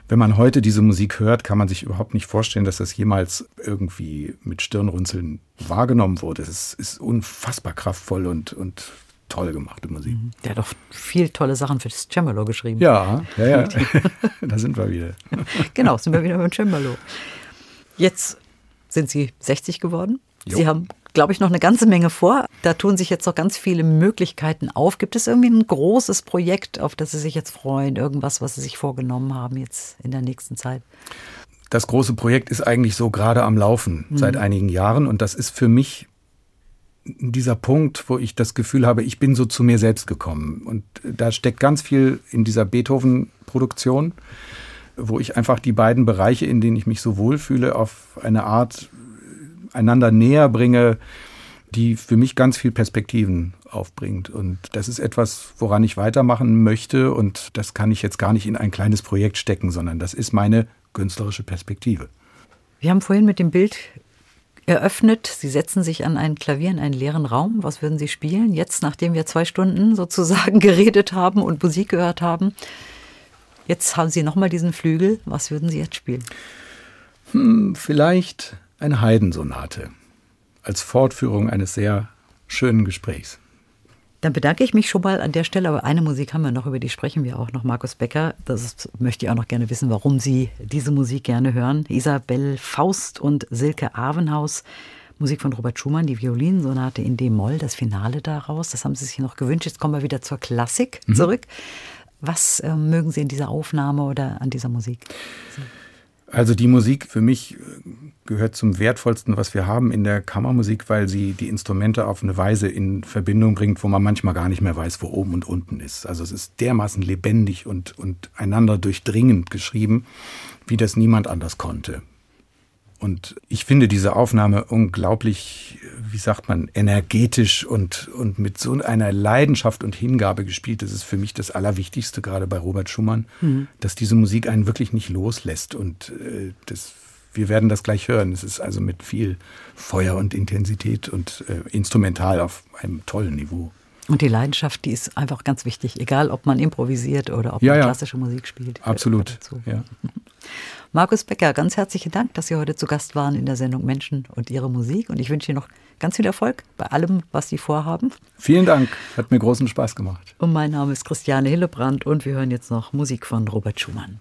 wenn man heute diese Musik hört, kann man sich überhaupt nicht vorstellen, dass das jemals irgendwie mit Stirnrunzeln wahrgenommen wurde. Es ist unfassbar kraftvoll und, und toll gemachte Musik. Der hat doch viel tolle Sachen für das Cembalo geschrieben. Ja, ja, ja. da sind wir wieder. genau, sind wir wieder beim Cembalo. Jetzt sind Sie 60 geworden. Jo. Sie haben, glaube ich, noch eine ganze Menge vor. Da tun sich jetzt noch ganz viele Möglichkeiten auf. Gibt es irgendwie ein großes Projekt, auf das Sie sich jetzt freuen? Irgendwas, was Sie sich vorgenommen haben jetzt in der nächsten Zeit? Das große Projekt ist eigentlich so gerade am Laufen seit einigen Jahren und das ist für mich dieser Punkt, wo ich das Gefühl habe, ich bin so zu mir selbst gekommen. Und da steckt ganz viel in dieser Beethoven-Produktion, wo ich einfach die beiden Bereiche, in denen ich mich so wohlfühle, auf eine Art einander näher bringe, die für mich ganz viel Perspektiven aufbringt. Und das ist etwas, woran ich weitermachen möchte. Und das kann ich jetzt gar nicht in ein kleines Projekt stecken, sondern das ist meine künstlerische Perspektive. Wir haben vorhin mit dem Bild eröffnet. Sie setzen sich an ein Klavier in einen leeren Raum. Was würden Sie spielen? Jetzt, nachdem wir zwei Stunden sozusagen geredet haben und Musik gehört haben. Jetzt haben Sie nochmal diesen Flügel. Was würden Sie jetzt spielen? Vielleicht eine Haydn-Sonate als Fortführung eines sehr schönen Gesprächs. Dann bedanke ich mich schon mal an der Stelle, aber eine Musik haben wir noch, über die sprechen wir auch noch. Markus Becker, das ist, möchte ich auch noch gerne wissen, warum Sie diese Musik gerne hören. Isabel Faust und Silke Avenhaus, Musik von Robert Schumann, die Violinsonate in D-Moll, das Finale daraus. Das haben Sie sich noch gewünscht. Jetzt kommen wir wieder zur Klassik zurück. Was äh, mögen Sie in dieser Aufnahme oder an dieser Musik? Also die Musik für mich äh, gehört zum wertvollsten, was wir haben in der Kammermusik, weil sie die Instrumente auf eine Weise in Verbindung bringt, wo man manchmal gar nicht mehr weiß, wo oben und unten ist. Also es ist dermaßen lebendig und, und einander durchdringend geschrieben, wie das niemand anders konnte. Und ich finde diese Aufnahme unglaublich, wie sagt man, energetisch und, und mit so einer Leidenschaft und Hingabe gespielt. Das ist für mich das Allerwichtigste, gerade bei Robert Schumann, dass diese Musik einen wirklich nicht loslässt. Und äh, das, wir werden das gleich hören. Es ist also mit viel Feuer und Intensität und äh, instrumental auf einem tollen Niveau. Und die Leidenschaft, die ist einfach ganz wichtig, egal ob man improvisiert oder ob Ja, man ja. klassische Musik spielt. Absolut. Ja. Markus Becker, ganz herzlichen Dank, dass Sie heute zu Gast waren in der Sendung Menschen und ihre Musik. Und ich wünsche Ihnen noch ganz viel Erfolg bei allem, was Sie vorhaben. Vielen Dank. Hat mir großen Spaß gemacht. Und mein Name ist Christiane Hillebrand und wir hören jetzt noch Musik von Robert Schumann.